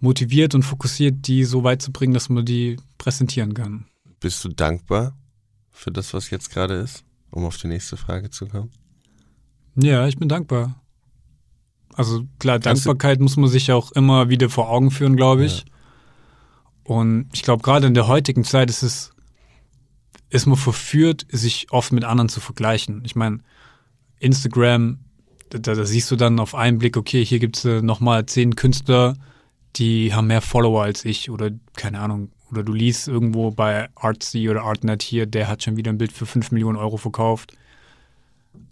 Speaker 1: motiviert und fokussiert, die so weit zu bringen, dass man die präsentieren kann.
Speaker 2: Bist du dankbar für das, was jetzt gerade ist, um auf die nächste Frage zu kommen?
Speaker 1: Ja, ich bin dankbar. Also klar, Kannst Dankbarkeit muss man sich auch immer wieder vor Augen führen, glaube ich. Ja. Und ich glaube, gerade in der heutigen Zeit ist es, ist man verführt, sich oft mit anderen zu vergleichen. Ich meine, Instagram da, da, siehst du dann auf einen Blick, okay, hier gibt es äh, nochmal zehn Künstler, die haben mehr Follower als ich oder keine Ahnung. Oder du liest irgendwo bei Artsy oder Artnet hier, der hat schon wieder ein Bild für 5 Millionen Euro verkauft.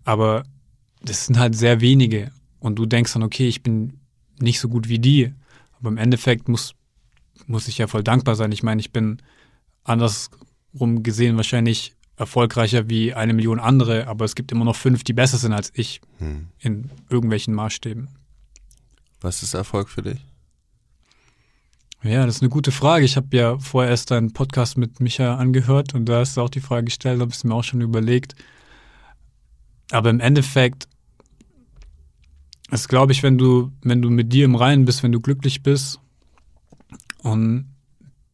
Speaker 1: Aber das sind halt sehr wenige. Und du denkst dann, okay, ich bin nicht so gut wie die. Aber im Endeffekt muss, muss ich ja voll dankbar sein. Ich meine, ich bin andersrum gesehen wahrscheinlich erfolgreicher wie eine Million andere, aber es gibt immer noch fünf, die besser sind als ich hm. in irgendwelchen Maßstäben.
Speaker 2: Was ist Erfolg für dich?
Speaker 1: Ja, das ist eine gute Frage. Ich habe ja vorher erst einen Podcast mit Micha angehört und da hast du auch die Frage gestellt, habe ich mir auch schon überlegt. Aber im Endeffekt ist, glaube ich, wenn du, wenn du mit dir im Reinen bist, wenn du glücklich bist und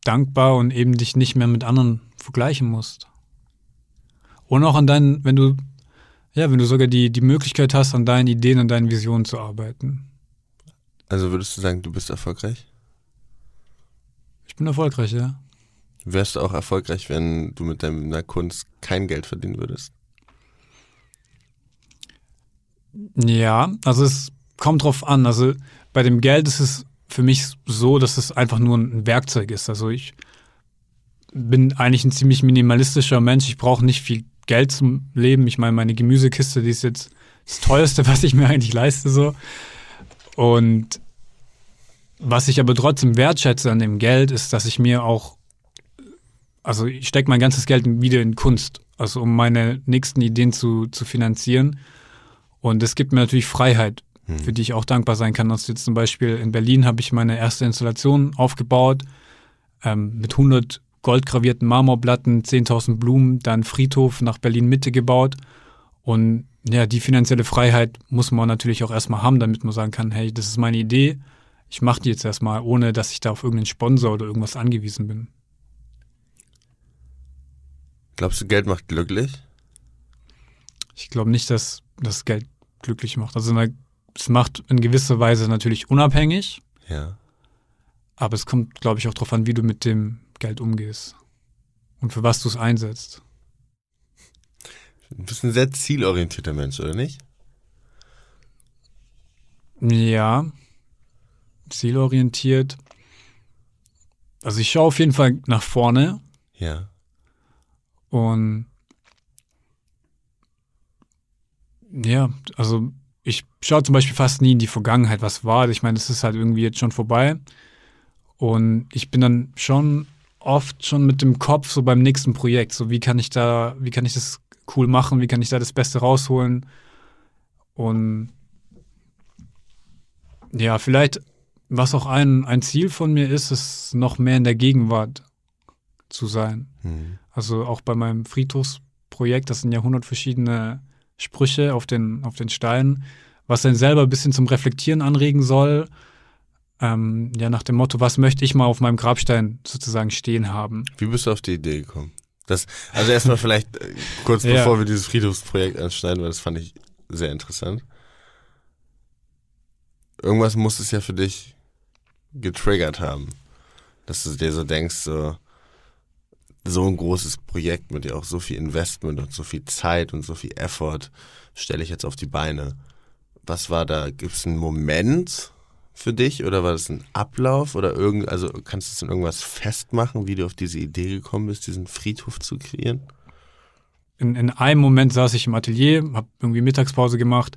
Speaker 1: dankbar und eben dich nicht mehr mit anderen vergleichen musst. Und auch an deinen, wenn du, ja, wenn du sogar die, die Möglichkeit hast, an deinen Ideen, an deinen Visionen zu arbeiten.
Speaker 2: Also würdest du sagen, du bist erfolgreich?
Speaker 1: Ich bin erfolgreich, ja.
Speaker 2: Wärst du auch erfolgreich, wenn du mit deiner Kunst kein Geld verdienen würdest?
Speaker 1: Ja, also es kommt drauf an. Also bei dem Geld ist es für mich so, dass es einfach nur ein Werkzeug ist. Also ich bin eigentlich ein ziemlich minimalistischer Mensch. Ich brauche nicht viel Geld zum Leben. Ich meine, meine Gemüsekiste, die ist jetzt das teuerste, was ich mir eigentlich leiste, so. Und was ich aber trotzdem wertschätze an dem Geld, ist, dass ich mir auch, also ich stecke mein ganzes Geld wieder in Kunst. also um meine nächsten Ideen zu, zu finanzieren. Und es gibt mir natürlich Freiheit, hm. für die ich auch dankbar sein kann. Also jetzt zum Beispiel in Berlin habe ich meine erste Installation aufgebaut ähm, mit 100 goldgravierten Marmorplatten, 10.000 Blumen, dann Friedhof nach Berlin Mitte gebaut. Und ja, die finanzielle Freiheit muss man natürlich auch erstmal haben, damit man sagen kann, hey, das ist meine Idee, ich mache die jetzt erstmal, ohne dass ich da auf irgendeinen Sponsor oder irgendwas angewiesen bin.
Speaker 2: Glaubst du, Geld macht glücklich?
Speaker 1: Ich glaube nicht, dass das Geld glücklich macht. Also es macht in gewisser Weise natürlich unabhängig.
Speaker 2: Ja.
Speaker 1: Aber es kommt, glaube ich, auch darauf an, wie du mit dem Geld umgehst und für was du es einsetzt.
Speaker 2: Du bist ein sehr zielorientierter Mensch, oder nicht?
Speaker 1: Ja, zielorientiert. Also ich schaue auf jeden Fall nach vorne.
Speaker 2: Ja.
Speaker 1: Und ja, also ich schaue zum Beispiel fast nie in die Vergangenheit, was war. Ich meine, es ist halt irgendwie jetzt schon vorbei. Und ich bin dann schon oft schon mit dem Kopf so beim nächsten Projekt. So, wie kann ich da, wie kann ich das cool machen? Wie kann ich da das Beste rausholen? Und ja, vielleicht, was auch ein, ein Ziel von mir ist, ist noch mehr in der Gegenwart zu sein. Mhm. Also auch bei meinem Friedhofsprojekt, das sind ja 100 verschiedene Sprüche auf den, auf den Steinen, was dann selber ein bisschen zum Reflektieren anregen soll. Ähm, ja, nach dem Motto, was möchte ich mal auf meinem Grabstein sozusagen stehen haben.
Speaker 2: Wie bist du auf die Idee gekommen? Das, also erstmal vielleicht äh, kurz ja. bevor wir dieses Friedhofsprojekt anschneiden, weil das fand ich sehr interessant. Irgendwas muss es ja für dich getriggert haben, dass du dir so denkst, so, so ein großes Projekt mit dir auch so viel Investment und so viel Zeit und so viel Effort stelle ich jetzt auf die Beine. Was war da? Gibt es einen Moment für dich oder war das ein Ablauf oder irgend, also kannst du es in irgendwas festmachen, wie du auf diese Idee gekommen bist, diesen Friedhof zu kreieren?
Speaker 1: In, in einem Moment saß ich im Atelier, habe irgendwie Mittagspause gemacht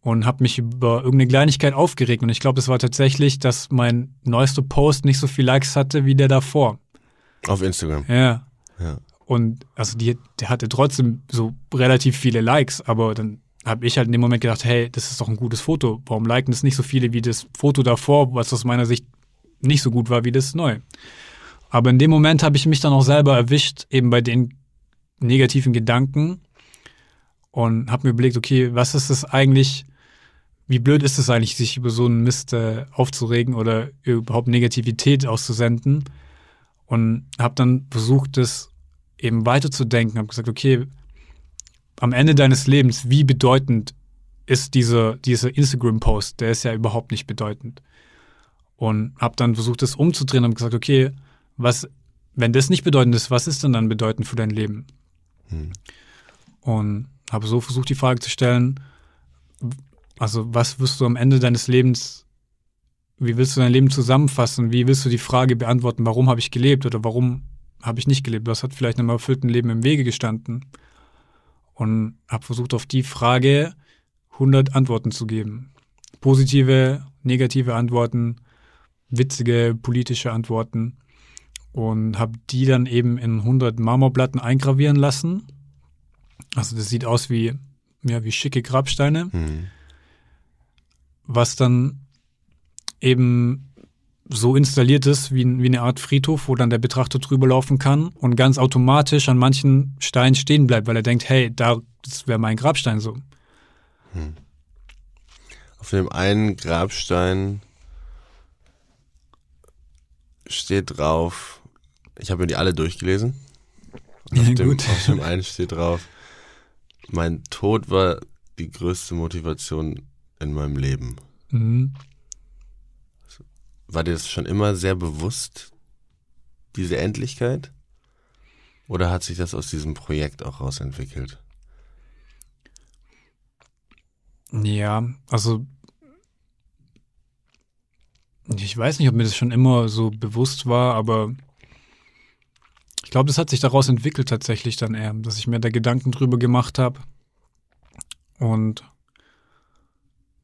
Speaker 1: und habe mich über irgendeine Kleinigkeit aufgeregt und ich glaube, das war tatsächlich, dass mein neuester Post nicht so viel Likes hatte wie der davor.
Speaker 2: Auf Instagram.
Speaker 1: Ja. ja. Und also die, der hatte trotzdem so relativ viele Likes, aber dann habe ich halt in dem Moment gedacht, hey, das ist doch ein gutes Foto. Warum liken es nicht so viele wie das Foto davor, was aus meiner Sicht nicht so gut war wie das neue? Aber in dem Moment habe ich mich dann auch selber erwischt, eben bei den negativen Gedanken und habe mir überlegt, okay, was ist das eigentlich, wie blöd ist es eigentlich, sich über so einen Mist äh, aufzuregen oder überhaupt Negativität auszusenden? Und habe dann versucht, das eben weiterzudenken, habe gesagt, okay, am Ende deines Lebens, wie bedeutend ist dieser, dieser Instagram-Post? Der ist ja überhaupt nicht bedeutend. Und habe dann versucht, das umzudrehen und gesagt, okay, was, wenn das nicht bedeutend ist, was ist denn dann bedeutend für dein Leben? Hm. Und habe so versucht, die Frage zu stellen, also was wirst du am Ende deines Lebens, wie willst du dein Leben zusammenfassen? Wie willst du die Frage beantworten, warum habe ich gelebt oder warum habe ich nicht gelebt? Was hat vielleicht einem erfüllten Leben im Wege gestanden? Und habe versucht, auf die Frage 100 Antworten zu geben. Positive, negative Antworten, witzige politische Antworten und habe die dann eben in 100 Marmorplatten eingravieren lassen. Also das sieht aus wie ja wie schicke Grabsteine, mhm. was dann eben so installiert ist wie, wie eine Art Friedhof, wo dann der Betrachter drüber laufen kann und ganz automatisch an manchen Steinen stehen bleibt, weil er denkt, hey, da, das wäre mein Grabstein so. Hm.
Speaker 2: Auf dem einen Grabstein steht drauf, ich habe mir die alle durchgelesen. Auf, ja, dem, auf dem einen steht drauf, mein Tod war die größte Motivation in meinem Leben. Mhm. War dir das schon immer sehr bewusst, diese Endlichkeit? Oder hat sich das aus diesem Projekt auch rausentwickelt?
Speaker 1: Ja, also ich weiß nicht, ob mir das schon immer so bewusst war, aber ich glaube, das hat sich daraus entwickelt tatsächlich dann eher, dass ich mir da Gedanken drüber gemacht habe und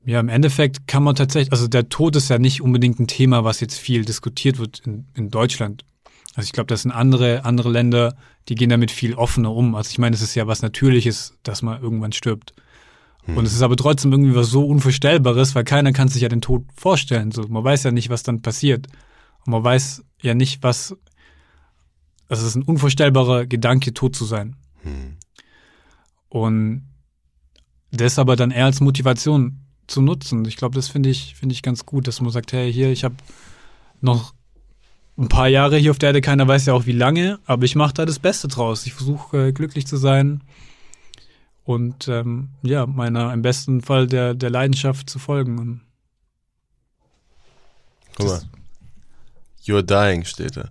Speaker 1: ja, im Endeffekt kann man tatsächlich, also der Tod ist ja nicht unbedingt ein Thema, was jetzt viel diskutiert wird in, in Deutschland. Also ich glaube, das sind andere, andere Länder, die gehen damit viel offener um. Also ich meine, es ist ja was Natürliches, dass man irgendwann stirbt. Hm. Und es ist aber trotzdem irgendwie was so Unvorstellbares, weil keiner kann sich ja den Tod vorstellen. So, man weiß ja nicht, was dann passiert. Und man weiß ja nicht, was. Also es ist ein unvorstellbarer Gedanke, tot zu sein. Hm. Und das aber dann eher als Motivation zu nutzen. Ich glaube, das finde ich, finde ich ganz gut, dass man sagt, hey, hier, ich habe noch ein paar Jahre hier auf der Erde, keiner weiß ja auch wie lange, aber ich mache da das Beste draus. Ich versuche äh, glücklich zu sein und ähm, ja, meiner im besten Fall der, der Leidenschaft zu folgen.
Speaker 2: Guck mal. You're dying steht da.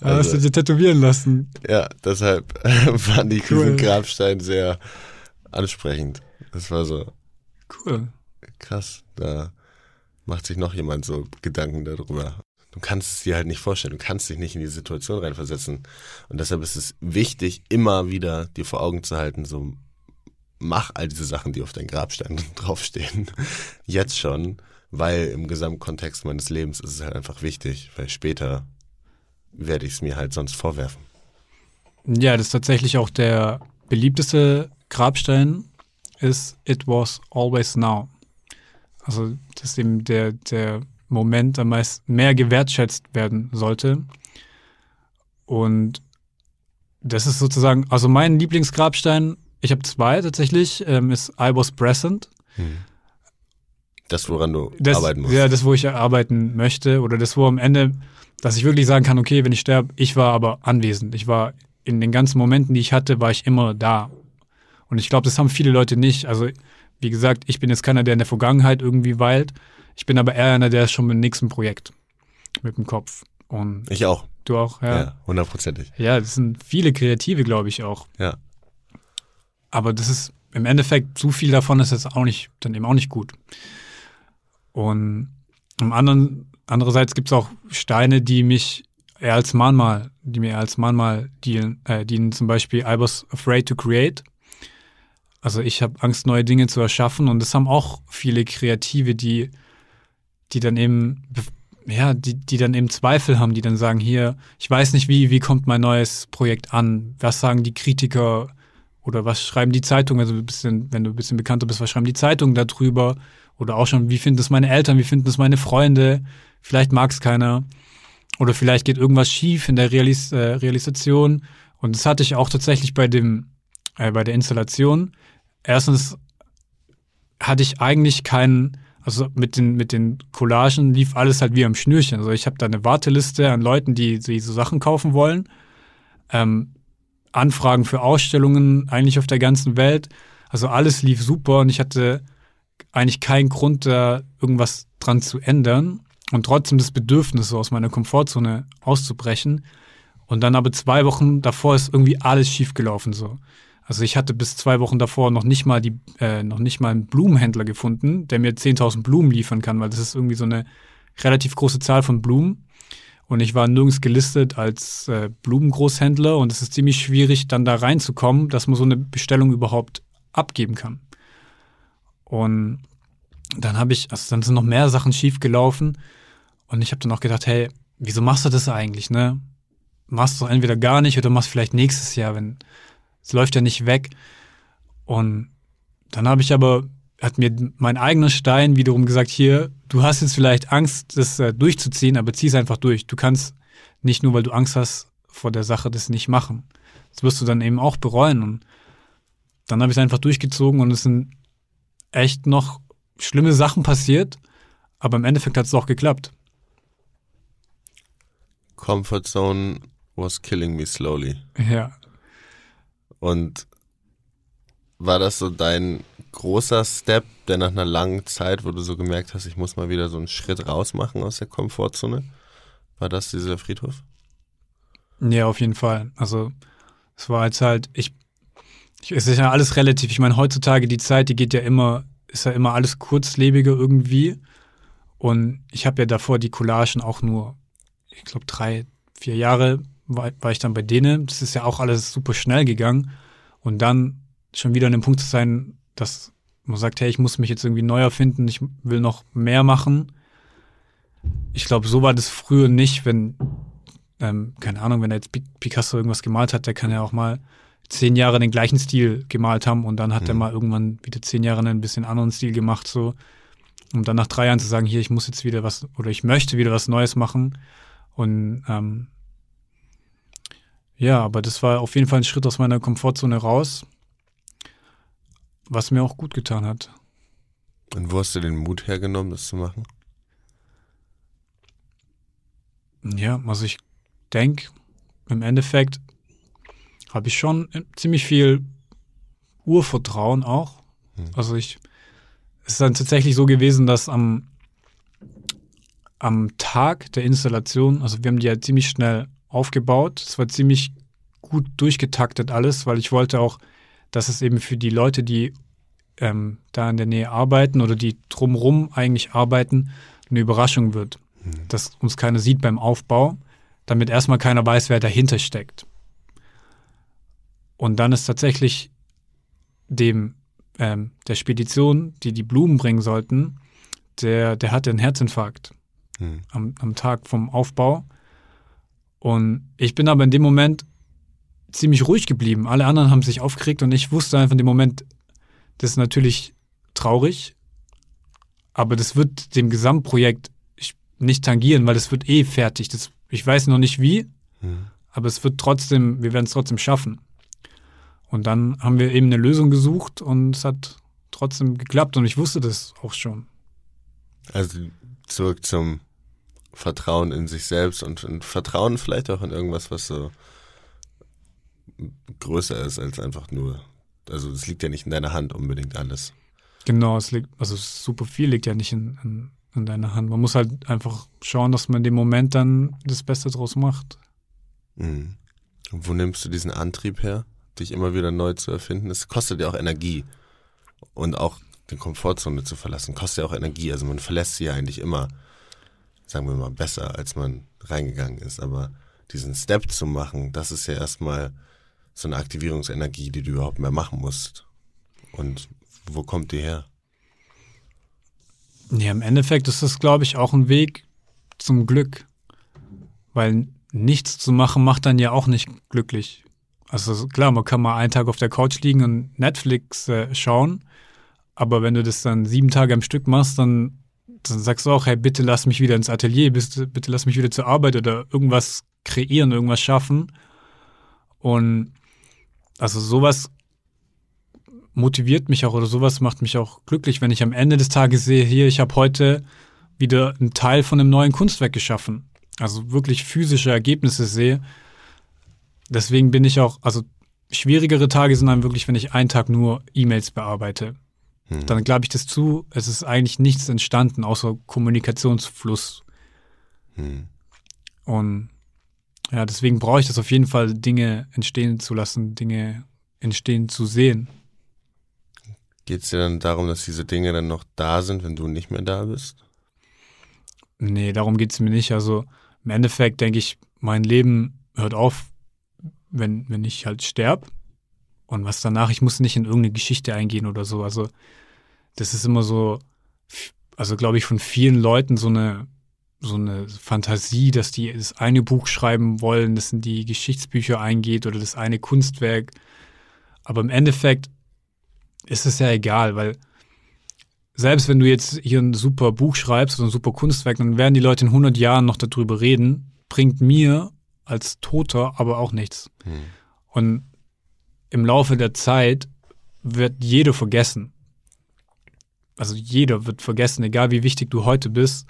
Speaker 1: also, hast du dir tätowieren lassen?
Speaker 2: Ja, deshalb fand ich cool. diesen Grabstein sehr ansprechend. Das war so.
Speaker 1: Cool.
Speaker 2: Krass. Da macht sich noch jemand so Gedanken darüber. Du kannst es dir halt nicht vorstellen. Du kannst dich nicht in die Situation reinversetzen. Und deshalb ist es wichtig, immer wieder dir vor Augen zu halten, so mach all diese Sachen, die auf deinem Grabstein draufstehen. Jetzt schon, weil im Gesamtkontext meines Lebens ist es halt einfach wichtig, weil später werde ich es mir halt sonst vorwerfen.
Speaker 1: Ja, das ist tatsächlich auch der beliebteste Grabstein ist It was always now. Also, dass eben der, der Moment am meisten mehr gewertschätzt werden sollte. Und das ist sozusagen, also mein Lieblingsgrabstein, ich habe zwei tatsächlich, ähm, ist I was present. Hm.
Speaker 2: Das, woran du das, arbeiten musst.
Speaker 1: Ja, das, wo ich arbeiten möchte. Oder das, wo am Ende, dass ich wirklich sagen kann, okay, wenn ich sterbe, ich war aber anwesend. Ich war in den ganzen Momenten, die ich hatte, war ich immer da. Und ich glaube, das haben viele Leute nicht. Also, wie gesagt, ich bin jetzt keiner, der in der Vergangenheit irgendwie weilt. Ich bin aber eher einer, der ist schon mit dem nächsten Projekt mit dem Kopf. Und
Speaker 2: ich auch.
Speaker 1: Du auch, ja.
Speaker 2: Ja, hundertprozentig.
Speaker 1: Ja, das sind viele Kreative, glaube ich auch.
Speaker 2: Ja.
Speaker 1: Aber das ist im Endeffekt, zu viel davon ist jetzt auch nicht, dann eben auch nicht gut. Und am anderen, andererseits gibt es auch Steine, die mich eher als Mahnmal, die mir eher als Mahnmal dienen, äh, dienen, zum Beispiel I was afraid to create. Also ich habe Angst, neue Dinge zu erschaffen und das haben auch viele Kreative, die, die dann eben, ja, die, die dann eben Zweifel haben, die dann sagen, hier, ich weiß nicht, wie, wie kommt mein neues Projekt an? Was sagen die Kritiker oder was schreiben die Zeitungen? Also ein bisschen, wenn du ein bisschen bekannter bist, was schreiben die Zeitungen darüber? Oder auch schon, wie finden es meine Eltern, wie finden es meine Freunde? Vielleicht mag es keiner. Oder vielleicht geht irgendwas schief in der Realis äh, Realisation. Und das hatte ich auch tatsächlich bei dem, äh, bei der Installation erstens hatte ich eigentlich keinen, also mit den, mit den Collagen lief alles halt wie am Schnürchen. Also ich habe da eine Warteliste an Leuten, die, die so Sachen kaufen wollen. Ähm, Anfragen für Ausstellungen eigentlich auf der ganzen Welt. Also alles lief super und ich hatte eigentlich keinen Grund, da irgendwas dran zu ändern und trotzdem das Bedürfnis, so aus meiner Komfortzone auszubrechen. Und dann aber zwei Wochen davor ist irgendwie alles schiefgelaufen so. Also ich hatte bis zwei Wochen davor noch nicht mal die, äh, noch nicht mal einen Blumenhändler gefunden, der mir 10.000 Blumen liefern kann, weil das ist irgendwie so eine relativ große Zahl von Blumen. Und ich war nirgends gelistet als äh, Blumengroßhändler und es ist ziemlich schwierig, dann da reinzukommen, dass man so eine Bestellung überhaupt abgeben kann. Und dann habe ich, also dann sind noch mehr Sachen schiefgelaufen und ich habe dann auch gedacht, hey, wieso machst du das eigentlich, ne? Machst du entweder gar nicht oder machst vielleicht nächstes Jahr, wenn es läuft ja nicht weg. Und dann habe ich aber, hat mir mein eigener Stein wiederum gesagt, hier, du hast jetzt vielleicht Angst, das äh, durchzuziehen, aber zieh es einfach durch. Du kannst nicht nur, weil du Angst hast vor der Sache, das nicht machen. Das wirst du dann eben auch bereuen. Und dann habe ich es einfach durchgezogen und es sind echt noch schlimme Sachen passiert, aber im Endeffekt hat es auch geklappt.
Speaker 2: Comfort Zone was killing me slowly.
Speaker 1: Ja.
Speaker 2: Und war das so dein großer Step, der nach einer langen Zeit, wo du so gemerkt hast, ich muss mal wieder so einen Schritt raus machen aus der Komfortzone? War das dieser Friedhof?
Speaker 1: Ja, auf jeden Fall. Also es war jetzt halt, ich, ich es ist ja alles relativ. Ich meine, heutzutage die Zeit, die geht ja immer, ist ja immer alles kurzlebiger irgendwie. Und ich habe ja davor die Collagen auch nur, ich glaube, drei, vier Jahre war, war ich dann bei denen. Das ist ja auch alles super schnell gegangen. Und dann schon wieder an dem Punkt zu sein, dass man sagt, hey, ich muss mich jetzt irgendwie neu erfinden, ich will noch mehr machen. Ich glaube, so war das früher nicht, wenn ähm, keine Ahnung, wenn er jetzt Picasso irgendwas gemalt hat, der kann ja auch mal zehn Jahre den gleichen Stil gemalt haben und dann hat mhm. er mal irgendwann wieder zehn Jahre einen bisschen anderen Stil gemacht, so. Um dann nach drei Jahren zu sagen, hier, ich muss jetzt wieder was, oder ich möchte wieder was Neues machen. Und ähm, ja, aber das war auf jeden Fall ein Schritt aus meiner Komfortzone raus, was mir auch gut getan hat.
Speaker 2: Und wo hast du den Mut hergenommen, das zu machen?
Speaker 1: Ja, also ich denke, im Endeffekt habe ich schon ziemlich viel Urvertrauen auch. Hm. Also ich, es ist dann tatsächlich so gewesen, dass am, am Tag der Installation, also wir haben die ja ziemlich schnell aufgebaut. Es war ziemlich gut durchgetaktet alles, weil ich wollte auch, dass es eben für die Leute, die ähm, da in der Nähe arbeiten oder die drumrum eigentlich arbeiten, eine Überraschung wird. Mhm. Dass uns keiner sieht beim Aufbau, damit erstmal keiner weiß, wer dahinter steckt. Und dann ist tatsächlich dem ähm, der Spedition, die die Blumen bringen sollten, der, der hatte einen Herzinfarkt mhm. am, am Tag vom Aufbau. Und ich bin aber in dem Moment ziemlich ruhig geblieben. Alle anderen haben sich aufgeregt und ich wusste einfach in dem Moment, das ist natürlich traurig, aber das wird dem Gesamtprojekt nicht tangieren, weil das wird eh fertig. Das, ich weiß noch nicht wie, mhm. aber es wird trotzdem, wir werden es trotzdem schaffen. Und dann haben wir eben eine Lösung gesucht und es hat trotzdem geklappt und ich wusste das auch schon.
Speaker 2: Also zurück zum Vertrauen in sich selbst und, und Vertrauen vielleicht auch in irgendwas, was so größer ist als einfach nur also es liegt ja nicht in deiner Hand unbedingt alles.
Speaker 1: Genau, es liegt, also super viel liegt ja nicht in, in, in deiner Hand. Man muss halt einfach schauen, dass man in dem Moment dann das Beste draus macht.
Speaker 2: Mhm. Wo nimmst du diesen Antrieb her, dich immer wieder neu zu erfinden? Es kostet ja auch Energie. Und auch die Komfortzone zu verlassen, kostet ja auch Energie. Also man verlässt sie ja eigentlich immer, sagen wir mal, besser, als man reingegangen ist. Aber diesen Step zu machen, das ist ja erstmal so eine Aktivierungsenergie, die du überhaupt mehr machen musst. Und wo kommt die her?
Speaker 1: Ja, im Endeffekt ist das, glaube ich, auch ein Weg zum Glück. Weil nichts zu machen macht dann ja auch nicht glücklich. Also klar, man kann mal einen Tag auf der Couch liegen und Netflix äh, schauen, aber wenn du das dann sieben Tage am Stück machst, dann, dann sagst du auch, hey, bitte lass mich wieder ins Atelier, bitte, bitte lass mich wieder zur Arbeit oder irgendwas kreieren, irgendwas schaffen. Und also sowas motiviert mich auch oder sowas macht mich auch glücklich, wenn ich am Ende des Tages sehe, hier, ich habe heute wieder einen Teil von einem neuen Kunstwerk geschaffen. Also wirklich physische Ergebnisse sehe. Deswegen bin ich auch, also schwierigere Tage sind dann wirklich, wenn ich einen Tag nur E-Mails bearbeite. Mhm. Dann glaube ich das zu, es ist eigentlich nichts entstanden, außer Kommunikationsfluss. Mhm. Und ja, deswegen brauche ich das auf jeden Fall, Dinge entstehen zu lassen, Dinge entstehen zu sehen.
Speaker 2: Geht es dir dann darum, dass diese Dinge dann noch da sind, wenn du nicht mehr da bist?
Speaker 1: Nee, darum geht es mir nicht. Also im Endeffekt denke ich, mein Leben hört auf, wenn, wenn ich halt sterb. Und was danach, ich muss nicht in irgendeine Geschichte eingehen oder so. Also das ist immer so, also glaube ich, von vielen Leuten so eine so eine Fantasie, dass die das eine Buch schreiben wollen, das in die Geschichtsbücher eingeht oder das eine Kunstwerk. Aber im Endeffekt ist es ja egal, weil selbst wenn du jetzt hier ein super Buch schreibst oder ein super Kunstwerk, dann werden die Leute in 100 Jahren noch darüber reden, bringt mir als Toter aber auch nichts. Hm. Und im Laufe der Zeit wird jeder vergessen. Also jeder wird vergessen, egal wie wichtig du heute bist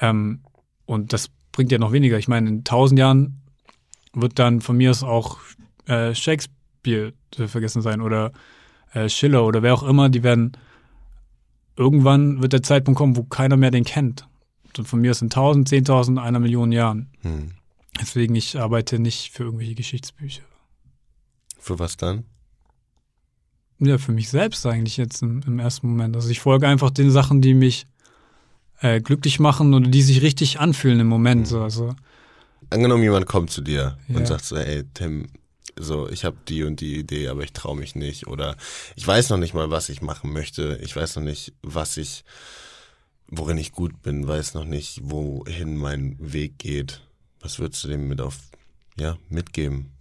Speaker 1: ähm, und das bringt ja noch weniger. Ich meine, in tausend Jahren wird dann von mir aus auch äh, Shakespeare vergessen sein oder äh, Schiller oder wer auch immer. Die werden irgendwann wird der Zeitpunkt kommen, wo keiner mehr den kennt. Und von mir aus in tausend, zehntausend, einer Million Jahren. Hm. Deswegen, ich arbeite nicht für irgendwelche Geschichtsbücher.
Speaker 2: Für was dann?
Speaker 1: Ja, für mich selbst eigentlich jetzt im, im ersten Moment. Also ich folge einfach den Sachen, die mich äh, glücklich machen oder die sich richtig anfühlen im Moment. So, also.
Speaker 2: Angenommen, jemand kommt zu dir ja. und sagt so, ey, Tim, so, ich habe die und die Idee, aber ich traue mich nicht oder ich weiß noch nicht mal, was ich machen möchte. Ich weiß noch nicht, was ich, worin ich gut bin, weiß noch nicht, wohin mein Weg geht. Was würdest du dem mit auf, ja, mitgeben?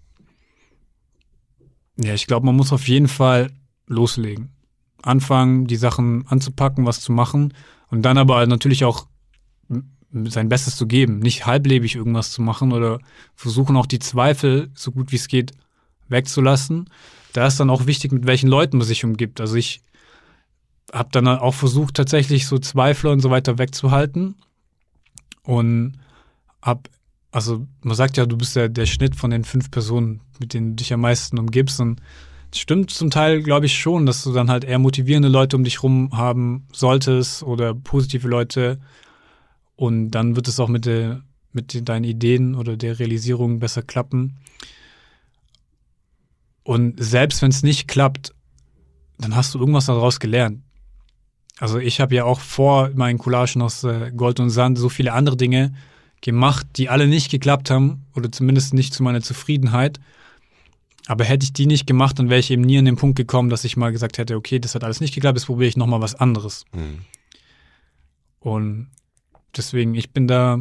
Speaker 1: Ja, ich glaube, man muss auf jeden Fall loslegen. Anfangen, die Sachen anzupacken, was zu machen und dann aber natürlich auch sein Bestes zu geben, nicht halblebig irgendwas zu machen oder versuchen auch die Zweifel so gut wie es geht wegzulassen. Da ist dann auch wichtig, mit welchen Leuten man sich umgibt. Also ich habe dann auch versucht, tatsächlich so Zweifler und so weiter wegzuhalten und hab, also man sagt ja, du bist ja der Schnitt von den fünf Personen, mit denen du dich am meisten umgibst und es stimmt zum Teil, glaube ich, schon, dass du dann halt eher motivierende Leute um dich rum haben solltest oder positive Leute. Und dann wird es auch mit, der, mit deinen Ideen oder der Realisierung besser klappen. Und selbst wenn es nicht klappt, dann hast du irgendwas daraus gelernt. Also ich habe ja auch vor meinen Collagen aus äh, Gold und Sand so viele andere Dinge gemacht, die alle nicht geklappt haben oder zumindest nicht zu meiner Zufriedenheit. Aber hätte ich die nicht gemacht, dann wäre ich eben nie an den Punkt gekommen, dass ich mal gesagt hätte, okay, das hat alles nicht geklappt, jetzt probiere ich nochmal was anderes. Mhm. Und deswegen, ich bin da,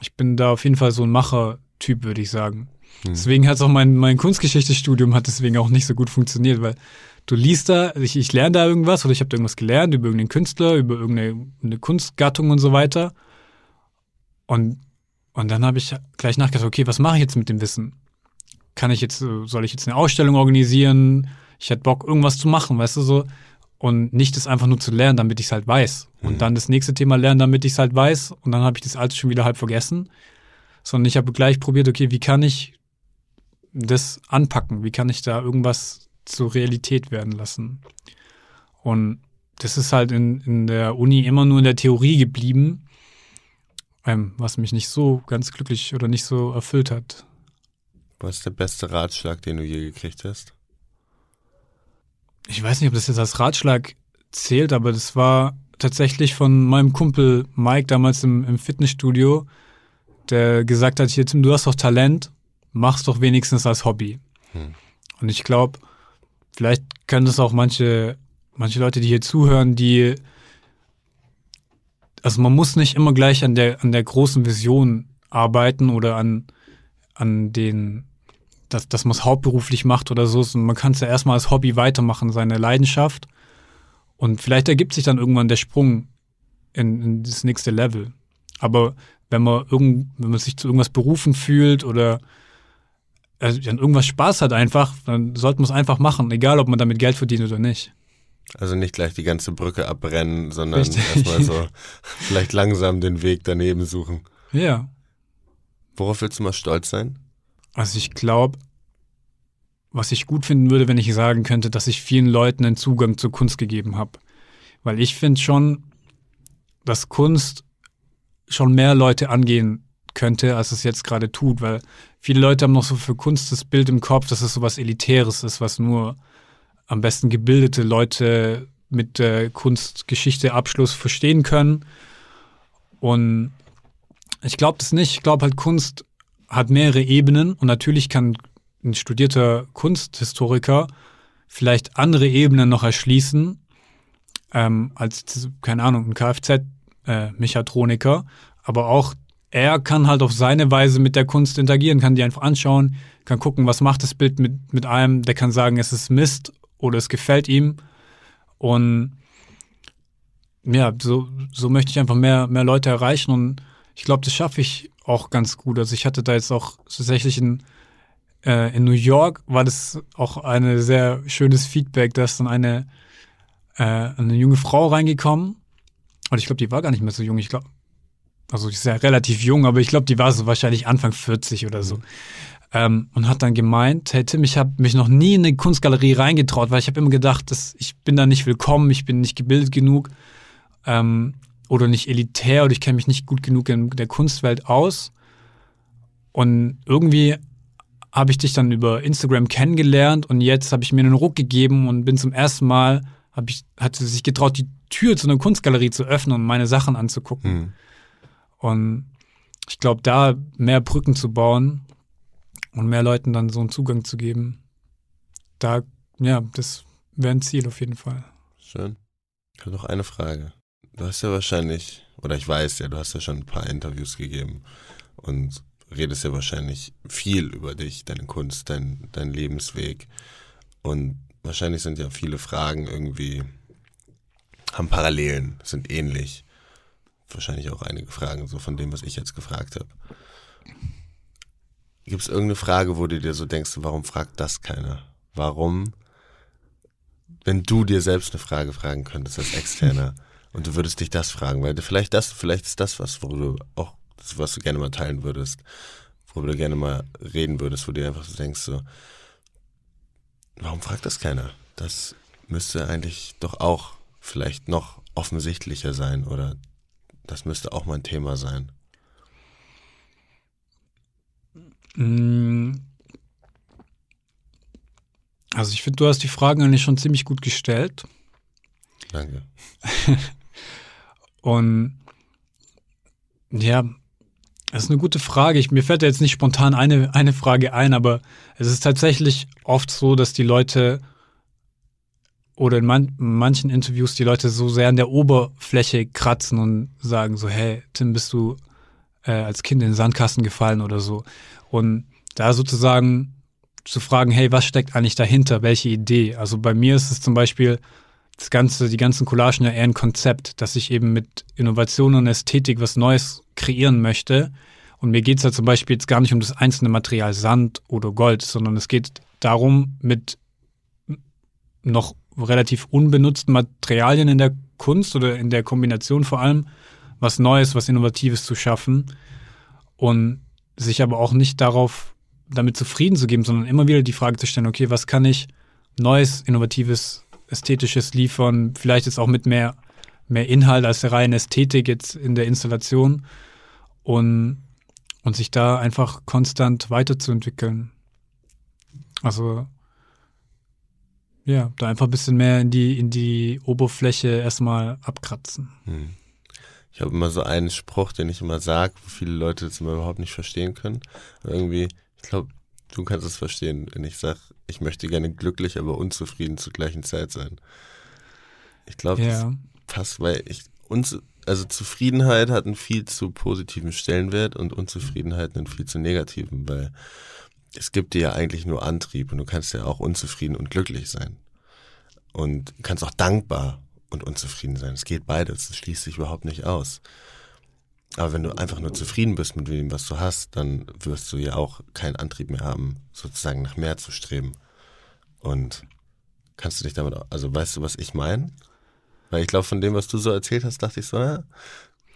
Speaker 1: ich bin da auf jeden Fall so ein Macher-Typ, würde ich sagen. Mhm. Deswegen hat es auch mein, mein Kunstgeschichtsstudium hat deswegen auch nicht so gut funktioniert, weil du liest da, ich, ich lerne da irgendwas oder ich habe da irgendwas gelernt über irgendeinen Künstler, über irgendeine Kunstgattung und so weiter. Und, und dann habe ich gleich nachgedacht, okay, was mache ich jetzt mit dem Wissen? kann ich jetzt, soll ich jetzt eine Ausstellung organisieren? Ich hätte Bock, irgendwas zu machen, weißt du so? Und nicht das einfach nur zu lernen, damit ich es halt weiß. Und mhm. dann das nächste Thema lernen, damit ich es halt weiß. Und dann habe ich das alte schon wieder halb vergessen. Sondern ich habe gleich probiert, okay, wie kann ich das anpacken? Wie kann ich da irgendwas zur Realität werden lassen? Und das ist halt in, in der Uni immer nur in der Theorie geblieben, ähm, was mich nicht so ganz glücklich oder nicht so erfüllt hat.
Speaker 2: Was ist der beste Ratschlag, den du je gekriegt hast?
Speaker 1: Ich weiß nicht, ob das jetzt als Ratschlag zählt, aber das war tatsächlich von meinem Kumpel Mike damals im, im Fitnessstudio, der gesagt hat, hier Tim, du hast doch Talent, mach's doch wenigstens als Hobby. Hm. Und ich glaube, vielleicht können das auch manche, manche Leute, die hier zuhören, die also man muss nicht immer gleich an der, an der großen Vision arbeiten oder an, an den dass, dass man es hauptberuflich macht oder so. Man kann es ja erstmal als Hobby weitermachen, seine Leidenschaft. Und vielleicht ergibt sich dann irgendwann der Sprung in, in das nächste Level. Aber wenn man, irgend, wenn man sich zu irgendwas berufen fühlt oder also an irgendwas Spaß hat einfach, dann sollte man es einfach machen, egal ob man damit Geld verdient oder nicht.
Speaker 2: Also nicht gleich die ganze Brücke abbrennen, sondern erstmal so vielleicht langsam den Weg daneben suchen.
Speaker 1: Ja.
Speaker 2: Worauf willst du mal stolz sein?
Speaker 1: Also ich glaube, was ich gut finden würde, wenn ich sagen könnte, dass ich vielen Leuten einen Zugang zur Kunst gegeben habe. Weil ich finde schon, dass Kunst schon mehr Leute angehen könnte, als es jetzt gerade tut, weil viele Leute haben noch so für Kunst das Bild im Kopf, dass es so was Elitäres ist, was nur am besten gebildete Leute mit äh, Kunstgeschichte Abschluss verstehen können. Und ich glaube das nicht. Ich glaube halt, Kunst hat mehrere Ebenen und natürlich kann ein studierter Kunsthistoriker vielleicht andere Ebenen noch erschließen ähm, als, keine Ahnung, ein Kfz-Mechatroniker. Äh, Aber auch er kann halt auf seine Weise mit der Kunst interagieren, kann die einfach anschauen, kann gucken, was macht das Bild mit, mit einem, der kann sagen, es ist Mist oder es gefällt ihm. Und ja, so, so möchte ich einfach mehr, mehr Leute erreichen und ich glaube, das schaffe ich auch ganz gut. Also ich hatte da jetzt auch tatsächlich in, äh, in New York war das auch ein sehr schönes Feedback, da ist dann eine, äh, eine junge Frau reingekommen. Und ich glaube, die war gar nicht mehr so jung. Ich glaube, also die ist ja relativ jung, aber ich glaube, die war so wahrscheinlich Anfang 40 oder so. Ähm, und hat dann gemeint, hey Tim, ich habe mich noch nie in eine Kunstgalerie reingetraut, weil ich habe immer gedacht, dass ich bin da nicht willkommen, ich bin nicht gebildet genug. Ähm, oder nicht elitär oder ich kenne mich nicht gut genug in der Kunstwelt aus. Und irgendwie habe ich dich dann über Instagram kennengelernt und jetzt habe ich mir einen Ruck gegeben und bin zum ersten Mal, habe ich, hat sie sich getraut, die Tür zu einer Kunstgalerie zu öffnen und meine Sachen anzugucken. Mhm. Und ich glaube, da mehr Brücken zu bauen und mehr Leuten dann so einen Zugang zu geben, da, ja, das wäre ein Ziel auf jeden Fall.
Speaker 2: Schön. Ich habe noch eine Frage. Du hast ja wahrscheinlich, oder ich weiß ja, du hast ja schon ein paar Interviews gegeben. und redest ja wahrscheinlich viel über dich, deine Kunst, dein, dein Lebensweg. Und wahrscheinlich sind ja viele Fragen irgendwie, haben Parallelen, sind ähnlich. Wahrscheinlich auch einige Fragen so von dem, was ich jetzt gefragt habe. Gibt es irgendeine Frage, wo du dir so denkst, warum fragt das keiner? Warum, wenn du dir selbst eine Frage fragen könntest als Externer und du würdest dich das fragen, weil vielleicht das, vielleicht ist das was, wo du auch, was du gerne mal teilen würdest, worüber du gerne mal reden würdest, wo du dir einfach so denkst, so, warum fragt das keiner? Das müsste eigentlich doch auch vielleicht noch offensichtlicher sein oder das müsste auch mal ein Thema sein.
Speaker 1: Also ich finde, du hast die Fragen eigentlich schon ziemlich gut gestellt.
Speaker 2: Danke.
Speaker 1: Und ja, das ist eine gute Frage. Ich, mir fällt jetzt nicht spontan eine, eine Frage ein, aber es ist tatsächlich oft so, dass die Leute oder in man, manchen Interviews die Leute so sehr an der Oberfläche kratzen und sagen so, hey, Tim, bist du äh, als Kind in den Sandkasten gefallen oder so. Und da sozusagen zu fragen, hey, was steckt eigentlich dahinter? Welche Idee? Also bei mir ist es zum Beispiel das ganze, die ganzen Collagen ja eher ein Konzept, dass ich eben mit Innovation und Ästhetik was Neues kreieren möchte. Und mir geht es ja zum Beispiel jetzt gar nicht um das einzelne Material Sand oder Gold, sondern es geht darum, mit noch relativ unbenutzten Materialien in der Kunst oder in der Kombination vor allem was Neues, was Innovatives zu schaffen und sich aber auch nicht darauf damit zufrieden zu geben, sondern immer wieder die Frage zu stellen, okay, was kann ich Neues, Innovatives, Ästhetisches liefern, vielleicht jetzt auch mit mehr, mehr Inhalt als der reine Ästhetik jetzt in der Installation und, und sich da einfach konstant weiterzuentwickeln. Also ja, da einfach ein bisschen mehr in die, in die Oberfläche erstmal abkratzen. Hm.
Speaker 2: Ich habe immer so einen Spruch, den ich immer sage, wo viele Leute das immer überhaupt nicht verstehen können. irgendwie, ich glaube, du kannst es verstehen, wenn ich sage, ich möchte gerne glücklich, aber unzufrieden zur gleichen Zeit sein. Ich glaube, ja. das passt, weil ich uns, also Zufriedenheit hat einen viel zu positiven Stellenwert und Unzufriedenheit einen viel zu negativen, weil es gibt dir ja eigentlich nur Antrieb und du kannst ja auch unzufrieden und glücklich sein. Und kannst auch dankbar und unzufrieden sein. Es geht beides, es schließt sich überhaupt nicht aus. Aber wenn du einfach nur zufrieden bist mit dem, was du hast, dann wirst du ja auch keinen Antrieb mehr haben, sozusagen nach mehr zu streben. Und kannst du dich damit, also weißt du, was ich meine? Weil ich glaube, von dem, was du so erzählt hast, dachte ich so, ja,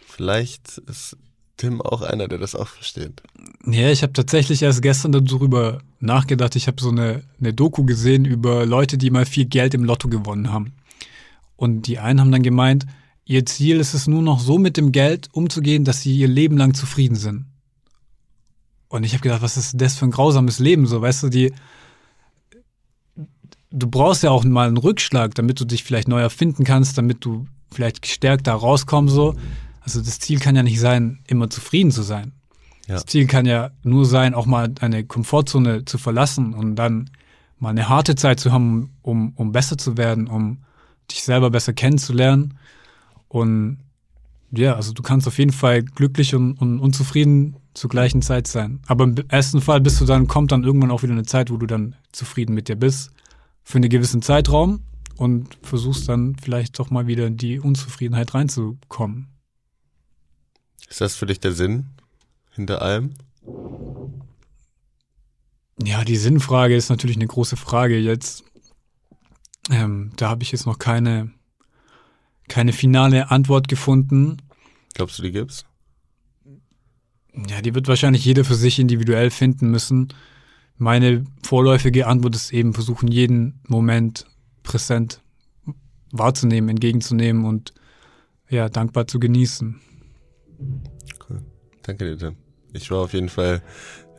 Speaker 2: vielleicht ist Tim auch einer, der das auch versteht.
Speaker 1: Ja, ich habe tatsächlich erst gestern darüber nachgedacht. Ich habe so eine, eine Doku gesehen über Leute, die mal viel Geld im Lotto gewonnen haben. Und die einen haben dann gemeint, ihr Ziel ist es nur noch so mit dem Geld umzugehen, dass sie ihr Leben lang zufrieden sind. Und ich habe gedacht, was ist das für ein grausames Leben? So, weißt du, die. Du brauchst ja auch mal einen Rückschlag, damit du dich vielleicht neu erfinden kannst, damit du vielleicht gestärkt da rauskommst. So. Also das Ziel kann ja nicht sein, immer zufrieden zu sein. Ja. Das Ziel kann ja nur sein, auch mal eine Komfortzone zu verlassen und dann mal eine harte Zeit zu haben, um, um besser zu werden, um dich selber besser kennenzulernen. Und ja, also du kannst auf jeden Fall glücklich und, und unzufrieden zur gleichen Zeit sein. Aber im ersten Fall bist du dann, kommt dann irgendwann auch wieder eine Zeit, wo du dann zufrieden mit dir bist. Für einen gewissen Zeitraum und versuchst dann vielleicht doch mal wieder in die Unzufriedenheit reinzukommen.
Speaker 2: Ist das für dich der Sinn hinter allem?
Speaker 1: Ja, die Sinnfrage ist natürlich eine große Frage jetzt. Ähm, da habe ich jetzt noch keine, keine finale Antwort gefunden.
Speaker 2: Glaubst du, die gibt's?
Speaker 1: Ja, die wird wahrscheinlich jeder für sich individuell finden müssen. Meine vorläufige Antwort ist eben versuchen, jeden Moment präsent wahrzunehmen, entgegenzunehmen und ja, dankbar zu genießen.
Speaker 2: Cool. Danke dir, Tim. Ich war auf jeden Fall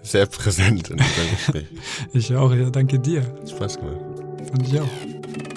Speaker 2: sehr präsent in diesem Gespräch.
Speaker 1: ich auch, ja, danke dir.
Speaker 2: Spaß gemacht.
Speaker 1: Fand ich auch.